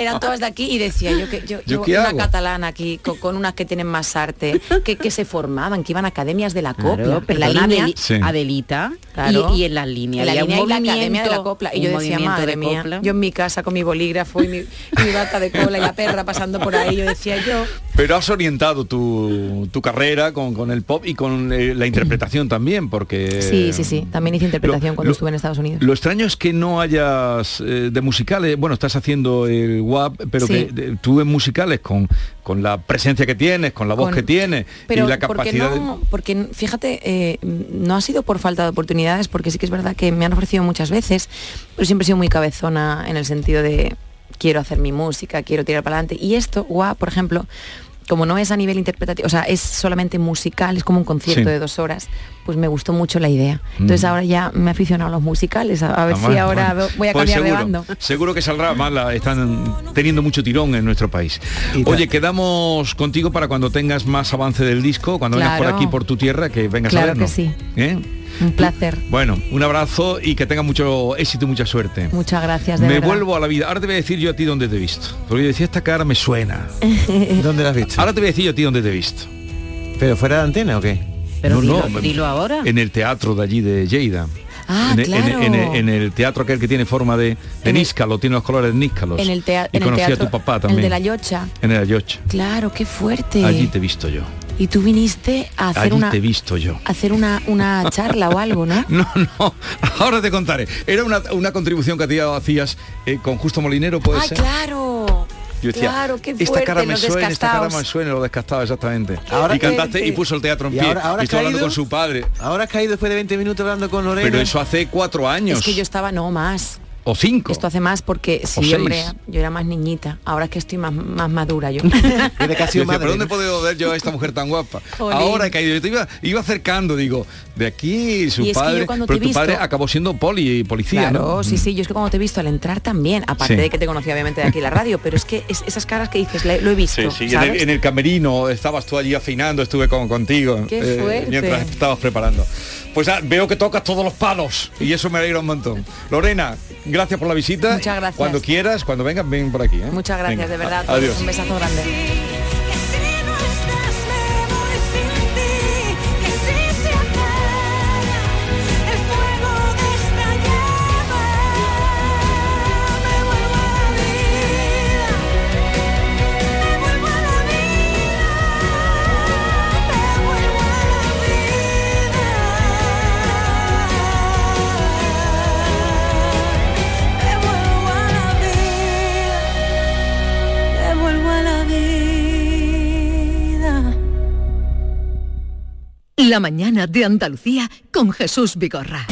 eran todas de aquí y decía yo que yo, [laughs] ¿Yo yo una hago? catalana aquí con, con unas que tienen más arte, que, que se formaban, que iban a academias de la Claro, copla. en la línea, Sí. Adelita, Claro. y, y en la línea. en la línea y la academia de la copla. Y yo decía, movimiento madre de mía, copla. yo en mi casa con mi bolígrafo y mi, y mi bata de cola y la perra pasando por ahí, yo decía yo, Pero has orientado tu, tu carrera con, con el pop y con eh, la interpretación también, porque... Sí, sí, sí. También hice interpretación cuando estuve en Estados Unidos. Lo extraño es que no hayas eh, de musicales, bueno, estás haciendo el WAP, pero Sí. que de- tú en musicales con, con la presencia que tienes, con la voz Con- que tienes Pero y la porque capacidad de- no, porque fíjate, eh, no ha sido por falta de oportunidades, porque sí que es verdad que me han ofrecido muchas veces, pero siempre he sido muy cabezona en el sentido de quiero hacer mi música, quiero tirar para adelante. Y esto, guau, por ejemplo, como no es a nivel interpretativo, o sea, es solamente musical, es como un concierto Sí. de dos horas, pues me gustó mucho la idea. Entonces Mm. ahora ya me he aficionado a los musicales, a, a ver Ah, si bueno, ahora bueno. voy a Pues cambiar de seguro, bando. Seguro que saldrá más, la- están teniendo mucho tirón en nuestro país. Oye, quedamos contigo para cuando tengas más avance del disco, cuando vengas por Claro. aquí por tu tierra, que vengas Claro a que vernos. sí. ¿Eh? Un placer. Bueno, un abrazo y que tengas mucho éxito y mucha suerte. Muchas gracias, de me verdad. vuelvo a la vida. Ahora te voy a decir yo a ti dónde te he visto. Porque yo decía, esta cara me suena. [laughs] ¿Dónde la has visto? Ahora te voy a decir yo a ti dónde te he visto. ¿Pero fuera de antena o qué? Pero No, dilo, no, dilo ahora. En el teatro de allí de Lleida. Ah, en, el- en el- claro. en el, en el teatro aquel que tiene forma de, de el- níscalo, tiene los colores de níscalos. En el, tea- y en el conocí teatro, a tu papá el también. de la Yocha. En el Ayocha. Claro, qué fuerte. Allí te he visto yo. Y tú viniste a hacer Allí una te he visto yo. a hacer una, una charla o algo, ¿no? [laughs] No, no, ahora te contaré. Era una, una contribución que hacía- hacías eh, con Justo Molinero, puede Ay, ser. claro. Yo decía, claro, qué esta fuerte, cara me suena, esta cara me suena, lo descastado exactamente. Ahora y cantaste fuerte. y puso el teatro en ¿Y pie. ahora- ahora y has estoy hablando con su padre. Ahora has caído después de 20 minutos hablando con Lorena. Pero eso hace cuatro años. Es que yo estaba no más. O cinco. Esto hace más porque sí, hombre, yo era más niñita. Ahora es que estoy más, más madura yo. Desde que sido madre, ¿pero dónde ¿no? puedo ver yo a esta mujer tan guapa? Ahora he caído. Yo te iba, iba acercando, digo, de aquí su Y es que yo padre. cuando Pero he tu visto- padre acabó siendo poli y policía, Claro, ¿no? sí, sí, yo es que como te he visto al entrar también, aparte Sí. de que te conocí obviamente de aquí la radio, pero es que es- esas caras que dices, le- lo he visto, Sí, en el, en el camerino estabas tú allí afinando, estuve con, contigo eh, Qué fuerte. mientras estabas preparando. Pues ah, veo que tocas todos los palos y eso me alegra un montón. Lorena, gracias por la visita. Muchas gracias. Cuando quieras, cuando vengas, ven por aquí. ¿eh? Muchas gracias, Venga, de verdad. Adiós. Un besazo grande. La mañana de Andalucía con Jesús Vigorra.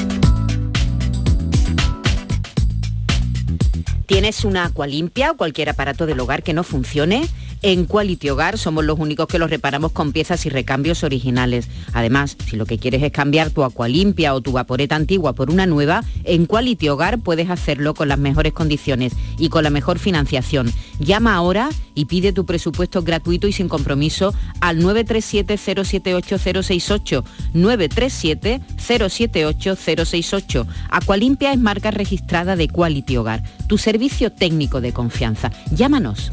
¿Tienes una agua limpia o cualquier aparato del hogar que no funcione? En Quality Hogar somos los únicos que los reparamos con piezas y recambios originales. Además, si lo que quieres es cambiar tu agua limpia o tu vaporeta antigua por una nueva, en Quality Hogar puedes hacerlo con las mejores condiciones y con la mejor financiación. Llama ahora y pide tu presupuesto gratuito y sin compromiso al 937-078-068. 937-078-068. Aqualimpia es marca registrada de Quality Hogar, tu servicio técnico de confianza. Llámanos.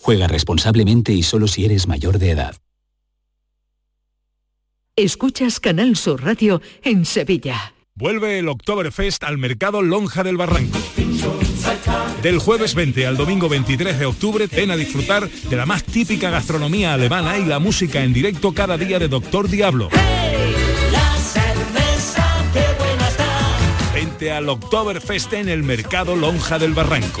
Juega responsablemente y solo si eres mayor de edad. Escuchas Canal Sur Radio en Sevilla. Vuelve el Oktoberfest al mercado Lonja del Barranco. Del jueves 20 al domingo 23 de octubre, ven a disfrutar de la más típica gastronomía alemana y la música en directo cada día de Doctor Diablo. Vente al Oktoberfest en el mercado Lonja del Barranco.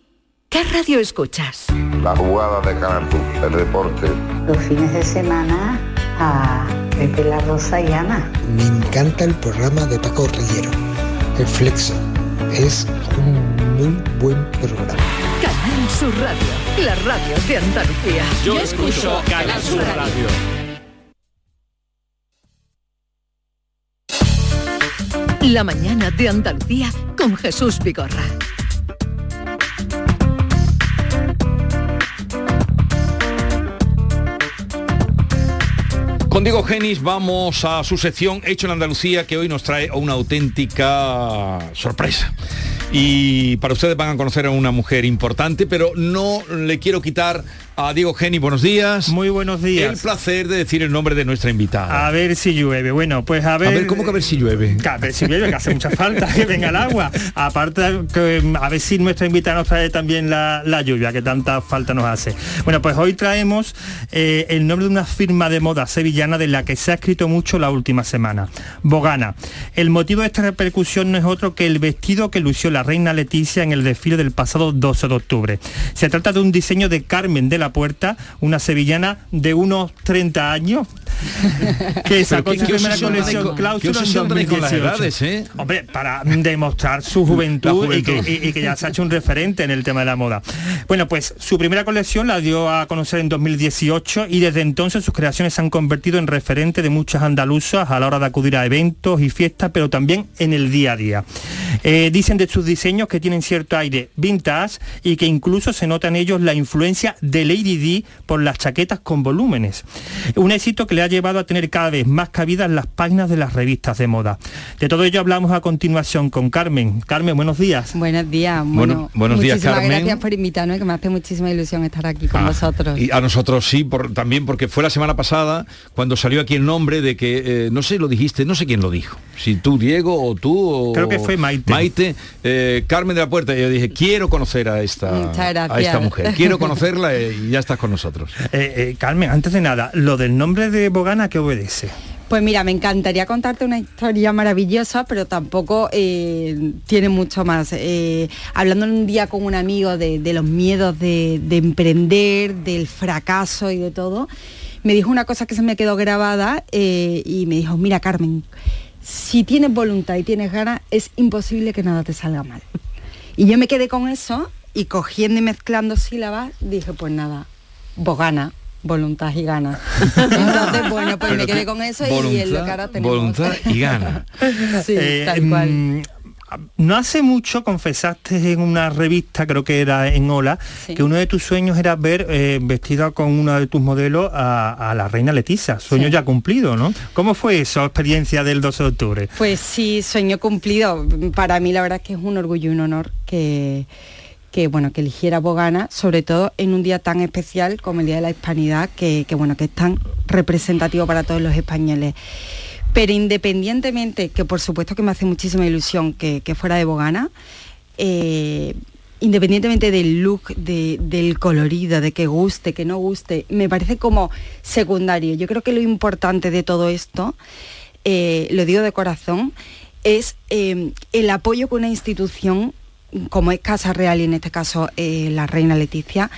¿Qué radio escuchas? La jugada de Canal el deporte. Los fines de semana a Pepe La Rosa y Ana. Me encanta el programa de Paco Rillero, El Flexo. Es un muy buen programa. Canal Sur Radio, la radio de Andalucía. Yo escucho Canal Sur Radio. La mañana de Andalucía con Jesús Vigorra. Diego Genis vamos a su sección Hecho en Andalucía que hoy nos trae una auténtica sorpresa. Y para ustedes van a conocer a una mujer importante, pero no le quiero quitar a Diego Geni, buenos días. Muy buenos días. El placer de decir el nombre de nuestra invitada. A ver si llueve. Bueno, pues a ver. A ver, ¿cómo que a ver si llueve? A ver si llueve, que hace mucha falta que venga el agua. Aparte, que, a ver si nuestra invitada nos trae también la, la lluvia, que tanta falta nos hace. Bueno, pues hoy traemos eh, el nombre de una firma de moda sevillana de la que se ha escrito mucho la última semana. Bogana. El motivo de esta repercusión no es otro que el vestido que lució la reina Leticia en el desfile del pasado 12 de octubre. Se trata de un diseño de Carmen de la Puerta, una sevillana de unos 30 años, [laughs] que sacó su primera colección cláusula en 2018. ¿eh? Hombre, para demostrar su juventud, Y, que, y- y que ya se ha hecho un referente en el tema de la moda. Bueno, pues su primera colección la dio a conocer en 2018 y desde entonces sus creaciones se han convertido en referente de muchas andaluzas a la hora de acudir a eventos y fiestas, pero también en el día a día. Eh, dicen de sus diseños que tienen cierto aire vintage y que incluso se nota en ellos la influencia de Lady por las chaquetas con volúmenes. Un éxito que le ha llevado a tener cada vez más cabida en las páginas de las revistas de moda. De todo ello hablamos a continuación con Carmen. Carmen, buenos días. Buenos días. Bueno, Bueno, buenos días, muchísimas Carmen. gracias por invitarnos, que me hace muchísima ilusión estar aquí con vosotros. Y a nosotros sí, por- también porque fue la semana pasada cuando salió aquí el nombre de que, eh, no sé, lo dijiste, no sé quién lo dijo. Si tú, Diego, o tú, o... Creo que fue Maite. Maite, eh, Carmen de la Puerta. Y yo dije, quiero conocer a esta, a esta mujer. Quiero conocerla y [laughs] ya estás con nosotros. Eh, eh, Carmen, antes de nada, lo del nombre de Bogana, ¿qué obedece? Pues mira, me encantaría contarte una historia maravillosa, pero tampoco eh, tiene mucho más. Eh, hablando un día con un amigo de, de los miedos de, de emprender, del fracaso y de todo, me dijo una cosa que se me quedó grabada eh, y me dijo, mira Carmen, si tienes voluntad y tienes ganas, es imposible que nada te salga mal. Y yo me quedé con eso y cogiendo y mezclando sílabas, dije, pues nada, Bogana, voluntad y ganas. [laughs] Entonces, bueno, pues me quedé que con eso y es lo que ahora tenemos. voluntad y gana. [laughs] sí, Eh, tal cual. mm, No hace mucho confesaste en una revista, creo que era en Ola, Sí. que uno de tus sueños era ver eh, vestida con uno de tus modelos a, a la reina Leticia. Sueño Sí. ya cumplido, ¿no? ¿Cómo fue esa experiencia del 12 de octubre? Pues sí, sueño cumplido. Para mí la verdad es que es un orgullo y un honor que, que bueno, que eligiera Bogana, sobre todo en un día tan especial como el Día de la Hispanidad, que, que, bueno, que es tan representativo para todos los españoles. Pero independientemente, que por supuesto que me hace muchísima ilusión que, que fuera de Bogana, eh, independientemente del look, de- del colorido, de que guste, que no guste, me parece como secundario. Yo creo que lo importante de todo esto, eh, lo digo de corazón, es eh, el apoyo que una institución como es Casa Real y en este caso eh, la reina Leticia,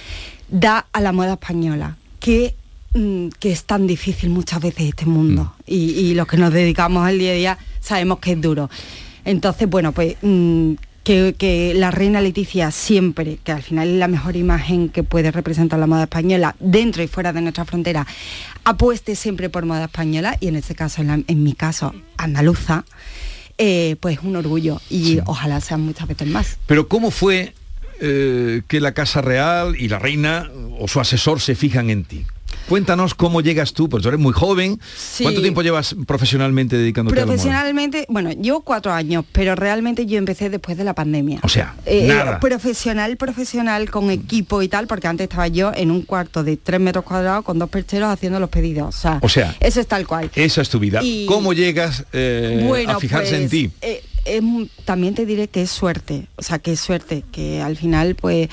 da a la moda española, que, mm, que es tan difícil muchas veces este mundo. Y, y los que nos dedicamos al día a día sabemos que es duro. Entonces, bueno, pues mm, que, que la reina Leticia siempre, que al final es la mejor imagen que puede representar la moda española dentro y fuera de nuestra frontera, apueste siempre por moda española y en este caso, en, la- en mi caso, andaluza, eh, pues un orgullo y ojalá sean muchas veces más. Pero ¿cómo fue eh, que la Casa Real y la reina o su asesor se fijan en ti? Cuéntanos cómo llegas tú, pues tú eres muy joven. Sí. ¿Cuánto tiempo llevas profesionalmente dedicándote a la moda? Profesionalmente, bueno, llevo cuatro años, pero realmente yo empecé después de la pandemia. O sea, Eh, nada. profesional, profesional, con equipo y tal, porque antes estaba yo en un cuarto de tres metros cuadrados con dos percheros haciendo los pedidos. O sea, O sea, eso es tal cual. Esa es tu vida. Y- ¿Cómo llegas eh, bueno, a fijarse en pues, ti? eh, también te diré que es suerte, o sea, que es suerte, que al final, pues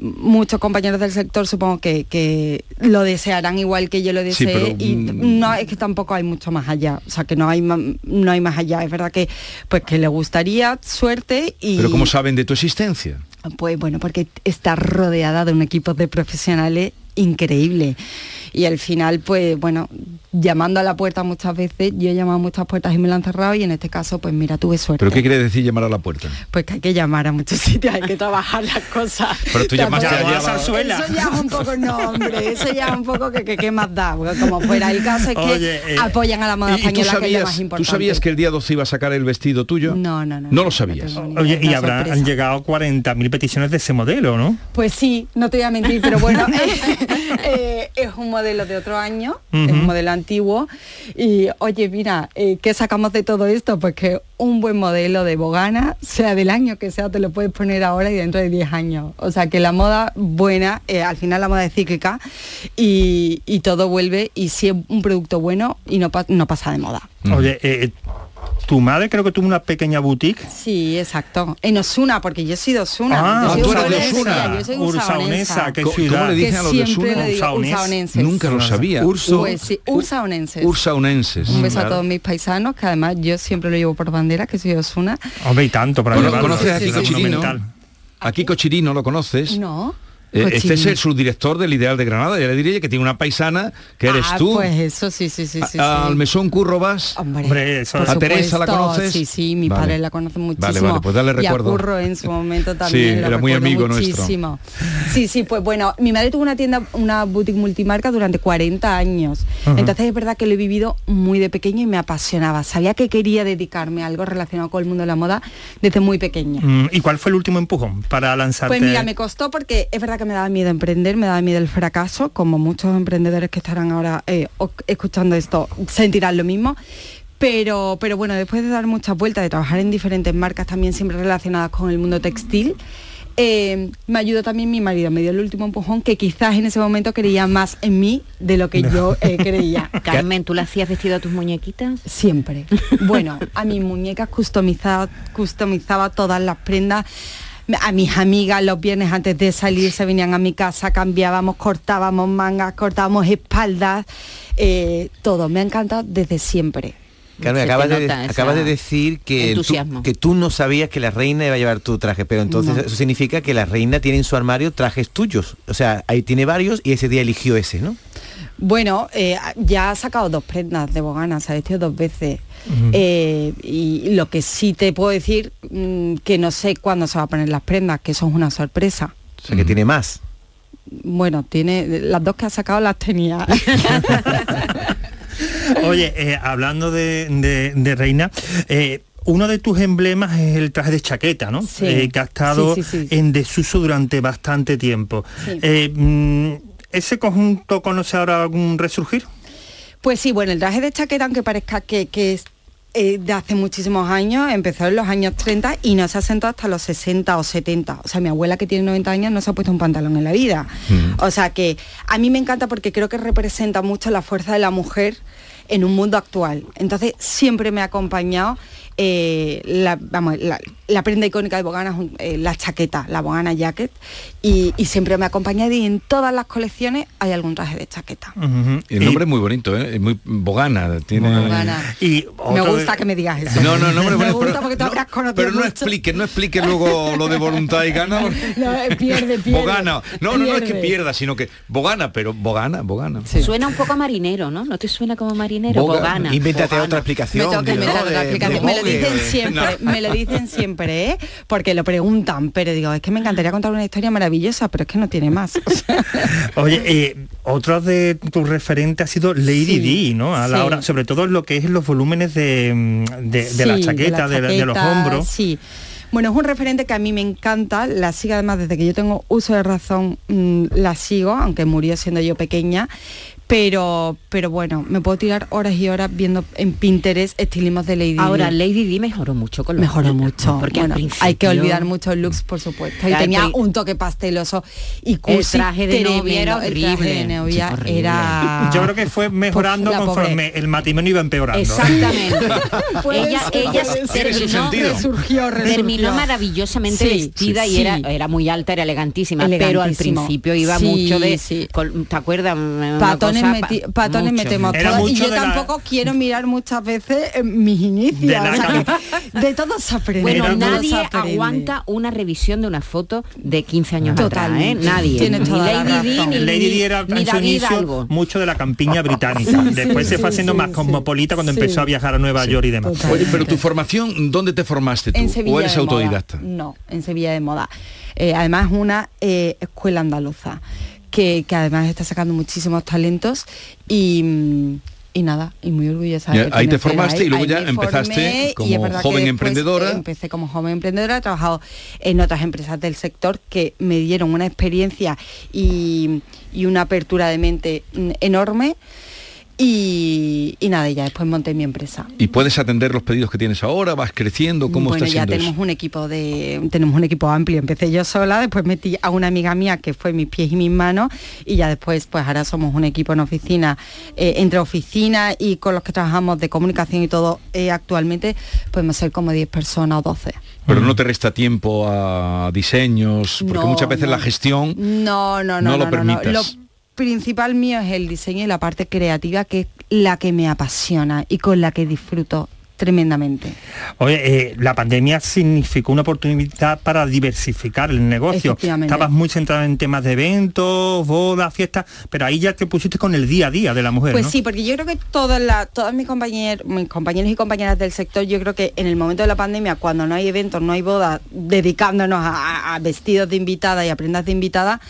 muchos compañeros del sector supongo que, que lo desearán igual que yo lo Sí, deseé pero, y mm, no es que tampoco hay mucho más allá o sea que no hay no hay más allá es verdad que pues que le gustaría suerte y Pero ¿cómo saben de tu existencia? pues bueno, porque está rodeada de un equipo de profesionales increíble. Y al final, pues bueno, llamando a la puerta muchas veces, yo he llamado a muchas puertas y me lo han cerrado y en este caso, pues mira, tuve suerte. ¿Pero qué quiere decir llamar a la puerta? Pues que hay que llamar a muchos [laughs] sitios, hay que trabajar las cosas. Pero tú llamaste ayer a- Eso ya es un poco, no hombre, eso ya es un poco que, que, ¿qué más da, porque como fuera el caso es que Oye, eh, apoyan a la moda ¿Y, y tú española, que es lo más tú importante. sabías que el día 12 iba a sacar el vestido tuyo? No, no, no. No lo sabías. Oye, y habrán han llegado 40.000 peticiones de ese modelo, ¿no? Pues sí, no te voy a mentir, pero bueno, eh, [laughs] [laughs] es un modelo de otro año, es un modelo antiguo. Y oye, mira, eh, ¿qué sacamos de todo esto? Pues que un buen modelo de Bogana, sea del año que sea, te lo puedes poner ahora y dentro de 10 años. O sea que la moda buena, eh, al final la moda es cíclica y, y todo vuelve y si es un producto bueno y no, pa- no pasa de moda. Oye, eh, tu madre creo que tuvo una pequeña boutique. Sí, exacto. En Osuna, porque yo soy de Osuna. Ah, yo soy tú eres de Osuna. Yo soy Ursaonesa. ¿qué ¿Cómo- ciudad? ¿Cómo le dicen a los de Osuna? Nunca lo sabía. Urso, Pues sí, ursaonenses. ursaonenses. Un beso a todos mis paisanos, que además yo siempre lo llevo por bandera, que soy de Osuna. Hombre, y tanto para Cono- llevarlo. ¿Conoces a Kiko sí, Chirino? monumental. A Kiko Chirino lo conoces. No. Eh, este es el subdirector del Ideal de Granada. Ya le diría que tiene una paisana que eres Ah, tú. Pues eso, sí, sí, sí, sí. A- sí. Al mesón Curro vas. Hombre, eso- Por ¿A Teresa la conoces? Sí, sí, mi Vale. padre la conoce muchísimo. Vale, vale, pues dale Y recuerdo. a Curro en su momento [laughs] también. Sí, lo era muy amigo nuestro. muchísimo. Sí, sí, pues bueno, mi madre tuvo una tienda, una boutique multimarca durante 40 años. Entonces es verdad que lo he vivido muy de pequeño y me apasionaba. Sabía que quería dedicarme a algo relacionado con el mundo de la moda desde muy pequeña. Mm, ¿Y cuál fue el último empujón para lanzarte? Pues mira, me costó porque es verdad que me daba miedo emprender, me daba miedo el fracaso, como muchos emprendedores que estarán ahora eh, escuchando esto sentirán lo mismo. Pero, pero bueno, después de dar muchas vueltas, de trabajar en diferentes marcas también siempre relacionadas con el mundo textil, eh, me ayudó también mi marido, me dio el último empujón que quizás en ese momento creía más en mí de lo que yo eh, creía. [laughs] Carmen, ¿tú le hacías vestido a tus muñequitas? Siempre. Bueno, a mis muñecas customizaba, customizaba todas las prendas. A mis amigas los viernes antes de salir se venían a mi casa, cambiábamos, cortábamos mangas, cortábamos espaldas, eh, todo. Me ha encantado desde siempre. Carmen, acabas, de, acabas de decir que tú, que tú no sabías que la reina iba a llevar tu traje, pero entonces No. eso significa que la reina tiene en su armario trajes tuyos. O sea, ahí tiene varios y ese día eligió ese, ¿no? Bueno, eh, ya ha sacado dos prendas de Bogana, se ha vestido dos veces. Eh, y lo que sí te puedo decir, mm, que no sé cuándo se va a poner las prendas, que eso es una sorpresa. O sea, que tiene más. Bueno, tiene las dos que ha sacado las tenía. [laughs] Oye, eh, hablando de, de- de reina, eh, uno de tus emblemas es el traje de chaqueta, ¿no? Sí. Eh, que ha estado Sí, sí, sí. en desuso durante bastante tiempo. Sí. Eh, mm, ¿Ese conjunto conoce ahora algún resurgir? Pues sí, bueno, el traje de chaqueta, aunque parezca que, que es eh, de hace muchísimos años, empezó en los años 30 y no se ha sentado hasta los 60 o 70. O sea, mi abuela que tiene 90 años no se ha puesto un pantalón en la vida. O sea que a mí me encanta porque creo que representa mucho la fuerza de la mujer en un mundo actual. Entonces siempre me ha acompañado eh, la, vamos, la, la prenda icónica de Bogana es un- eh, la chaqueta, la Bogana Jacket, y, y siempre me acompaña y en todas las colecciones hay algún traje de chaqueta. El nombre es muy bonito, ¿eh? es muy bogana. Tiene... Bogana. Y Me gusta que me digas eso. No, no, no, [laughs] me bueno, gusta pero- porque tú habrás conocido Pero no explique, no explique luego lo de voluntad y gana. porque- [laughs] No, eh, pierde, pierde. Bogana. No, no, no es que Pierde. pierda, sino que Bogana, pero Bogana, Bogana. Suena un poco a marinero, ¿no? ¿No te suena como marinero? Boga- Bogana. Invéntate Bogana. otra explicación. Me tengo que tío, inventar ¿no? otra explicación. Me lo dicen siempre, No. me lo dicen siempre, ¿eh? Porque lo preguntan, pero digo, es que me encantaría contar una historia maravillosa, pero es que no tiene más. [laughs] Oye, eh, otro de tus referentes ha sido Lady Sí, D, ¿no? A la sí. hora, sobre todo lo que es los volúmenes de, de, de la chaqueta, de, la- de los hombros. Sí. Bueno, es un referente que a mí me encanta, la sigo además desde que yo tengo uso de razón, mm, la sigo, aunque murió siendo yo pequeña, pero, pero bueno, me puedo tirar horas y horas viendo en Pinterest estilismos de Lady Ahora, Di. Lady Di mejoró mucho con los Mejoró mucho. Porque Bueno, al hay que principio- olvidar muchos looks, por supuesto. Y tenía un toque pasteloso y cursi traje de novia era tremendo. El traje de horrible. novia Sí, horrible. era... Yo creo que fue mejorando conforme el matrimonio iba empeorando. Exactamente. [laughs] Ella ella terminó, sentido. Resurgió, resurgió. terminó maravillosamente Sí, vestida sí, y era, era muy alta, era elegantísima, pero al principio iba Sí, mucho de... sí. con- ¿Te acuerdas? Una Patones, meti- patones mucho. metemos Era todas. Y yo la- tampoco quiero mirar muchas veces eh, mis inicios. De la o sea, cam- de todo se aprende. Bueno, nadie aprende. aguanta una revisión de una foto de 15 años Totalmente. atrás, ¿eh? Nadie. Tienes ni toda la Lady Di, ni, Lady Di era en su inicio mucho de la campiña británica. Después se fue haciendo sí, más sí. cosmopolita cuando Sí. empezó a viajar a Nueva York y demás. Oye, pero tu formación, ¿dónde te formaste tú? En Sevilla ¿O eres moda. autodidacta? No, en Sevilla de moda. Eh, además una eh, escuela andaluza que, que además está sacando muchísimos talentos y, mm, y nada, y muy orgullosa. de ahí te formaste y luego ya empezaste como joven después emprendedora. Empecé como joven emprendedora, he trabajado en otras empresas del sector que me dieron una experiencia y, y una apertura de mente mm, enorme. Y, y nada, ya después monté mi empresa. ¿Y puedes atender los pedidos que tienes ahora? ¿Vas creciendo? ¿Cómo bueno, está ya siendo tenemos eso? un equipo de tenemos un equipo amplio. Empecé yo sola, después metí a una amiga mía que fue mis pies y mis manos y ya después pues ahora somos un equipo en oficina eh, entre oficina y con los que trabajamos de comunicación y todo eh, actualmente podemos ser como 10 personas o 12. Pero no te resta tiempo a diseños, porque No, muchas veces no. la gestión No, no, no, No lo permitas. Lo principal mío es el diseño y la parte creativa que es la que me apasiona y con la que disfruto tremendamente. Oye, eh, la pandemia significó una oportunidad para diversificar el negocio. Estabas muy centrado en temas de eventos, bodas, fiestas, pero ahí ya te pusiste con el día a día de la mujer, Pues ¿no? sí, porque yo creo que todas las todas mis compañeros, mis compañeros y compañeras del sector, yo creo que en el momento de la pandemia, cuando no hay eventos, no hay bodas, dedicándonos a vestidos de invitada y a prendas de invitada,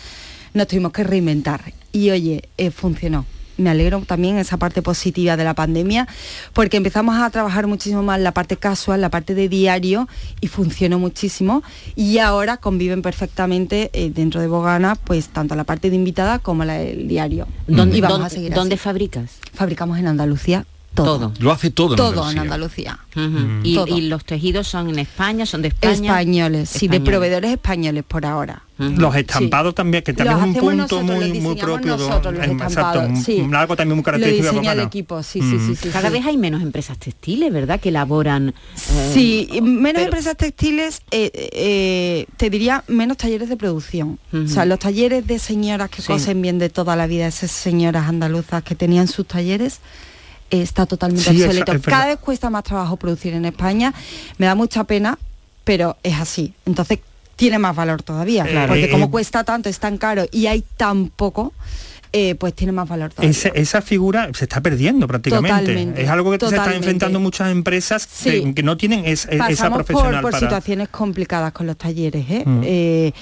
nos tuvimos que reinventar. Y oye, eh, funcionó. Me alegro también esa parte positiva de la pandemia, porque empezamos a trabajar muchísimo más la parte casual, la parte de diario, y funcionó muchísimo. Y ahora conviven perfectamente eh, dentro de Bogana, pues tanto la parte de invitada como la del diario. ¿Dónde, Y vamos dónde- a seguir dónde fabricas? Fabricamos en Andalucía todo. Todo. lo hace todo. en Todo en Andalucía. Andalucía. Ujú. y, Todo. y los tejidos son en España, son de España. Españoles, sí, de proveedores españoles por ahora. Los estampados también, que también Los es un punto nosotros, muy, muy propio. de- nosotros, los exacto, sí. un- algo también muy Lo característico de diseña el equipo, sí, sí, sí, sí. Cada sí. vez hay menos empresas textiles, ¿verdad? Que elaboran. eh, Sí, menos pero- empresas textiles, eh, eh, te diría menos talleres de producción. O sea, los talleres de señoras que Sí. cosen bien de toda la vida, esas señoras andaluzas que tenían sus talleres, está totalmente Sí, obsoleto. es. Cada vez cuesta más trabajo producir en España. Me da mucha pena, pero es así. Entonces tiene más valor todavía. Claro. Porque Eh, como eh, cuesta tanto, es tan caro y hay tan poco, eh, pues tiene más valor todavía. Esa figura se está perdiendo prácticamente. Totalmente, es algo que se están enfrentando muchas empresas que, no tienen es- esa por, profesional por para... situaciones complicadas con los talleres, ¿eh? Mm. Eh,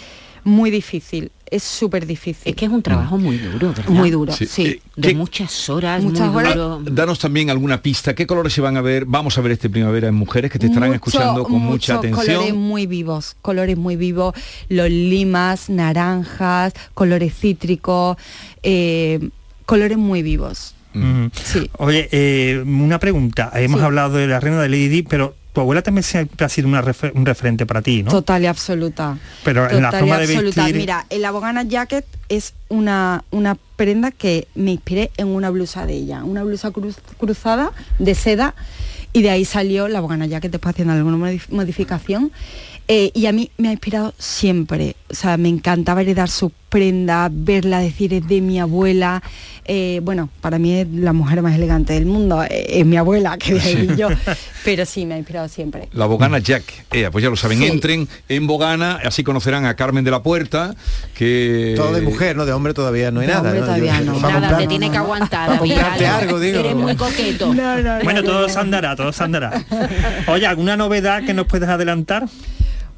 muy difícil, es súper difícil. Es que es un trabajo muy duro, ¿verdad? Muy duro, Sí. sí. Eh, De ¿qué- muchas horas, Muchas muy horas. duro. Danos también alguna pista. ¿Qué colores se van a ver? Vamos a ver este primavera en mujeres que te estarán Mucho- escuchando con mucha atención. colores muy vivos, colores muy vivos, los limas, naranjas, colores cítricos, eh, colores muy vivos. Ujú. Sí. Oye, eh, una pregunta. Hemos Sí. hablado de la reina de Lady Di, pero tu abuela también siempre ha sido una refer- un referente para ti, ¿no? Total y absoluta. Pero en la Total y forma de absoluta. vestir... Mira, el Abogana Jacket es una, una prenda que me inspiré en una blusa de ella, una blusa cruz- cruzada de seda y de ahí salió la bogana ya que después haciendo alguna modificación. Eh, y a mí me ha inspirado siempre, o sea, me encantaba heredar su prenda, verla decir es de mi abuela. Eh, bueno, para mí es la mujer más elegante del mundo, eh, es mi abuela, que de yo. [laughs] Pero sí, me ha inspirado siempre. La Bogana Jack, pues ya lo saben, entren en Bogana, así conocerán a Carmen de la Puerta, que... Todo de mujer, ¿no? De hombre todavía no hay nada. todavía no. [laughs] Nada, te tiene que aguantar. [laughs] algo, digo. Eres muy coqueto. bueno, todo se andará, todo se andará. Oye, ¿alguna novedad que nos puedes adelantar?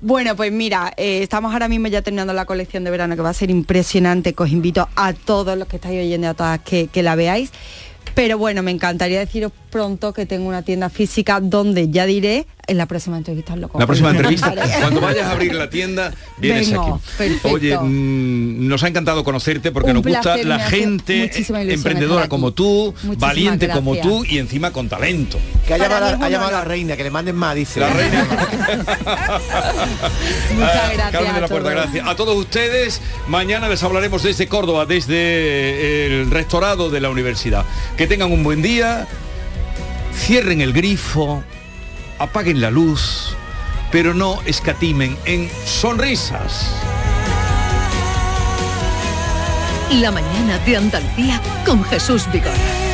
Bueno, pues mira, eh, estamos ahora mismo ya terminando la colección de verano que va a ser impresionante, que os invito a todos los que estáis oyendo a todas que la veáis. Pero bueno, me encantaría deciros pronto que tengo una tienda física donde ya diré en la próxima entrevista lo La próxima entrevista, [laughs] cuando vayas a abrir la tienda, vienes aquí. Oye, mm, nos ha encantado conocerte porque nos gusta la gente emprendedora como tú, valiente como tú y encima con talento. Que ha llamado, a la reina, que le manden más, dice. La reina. [laughs] Muchas gracias. Carmen de la Puerta, gracias. A todos ustedes, mañana les hablaremos desde Córdoba, desde el rectorado de la universidad. Que tengan un buen día, cierren el grifo, apaguen la luz, pero no escatimen en sonrisas. La mañana de Andalucía con Jesús Vigorra.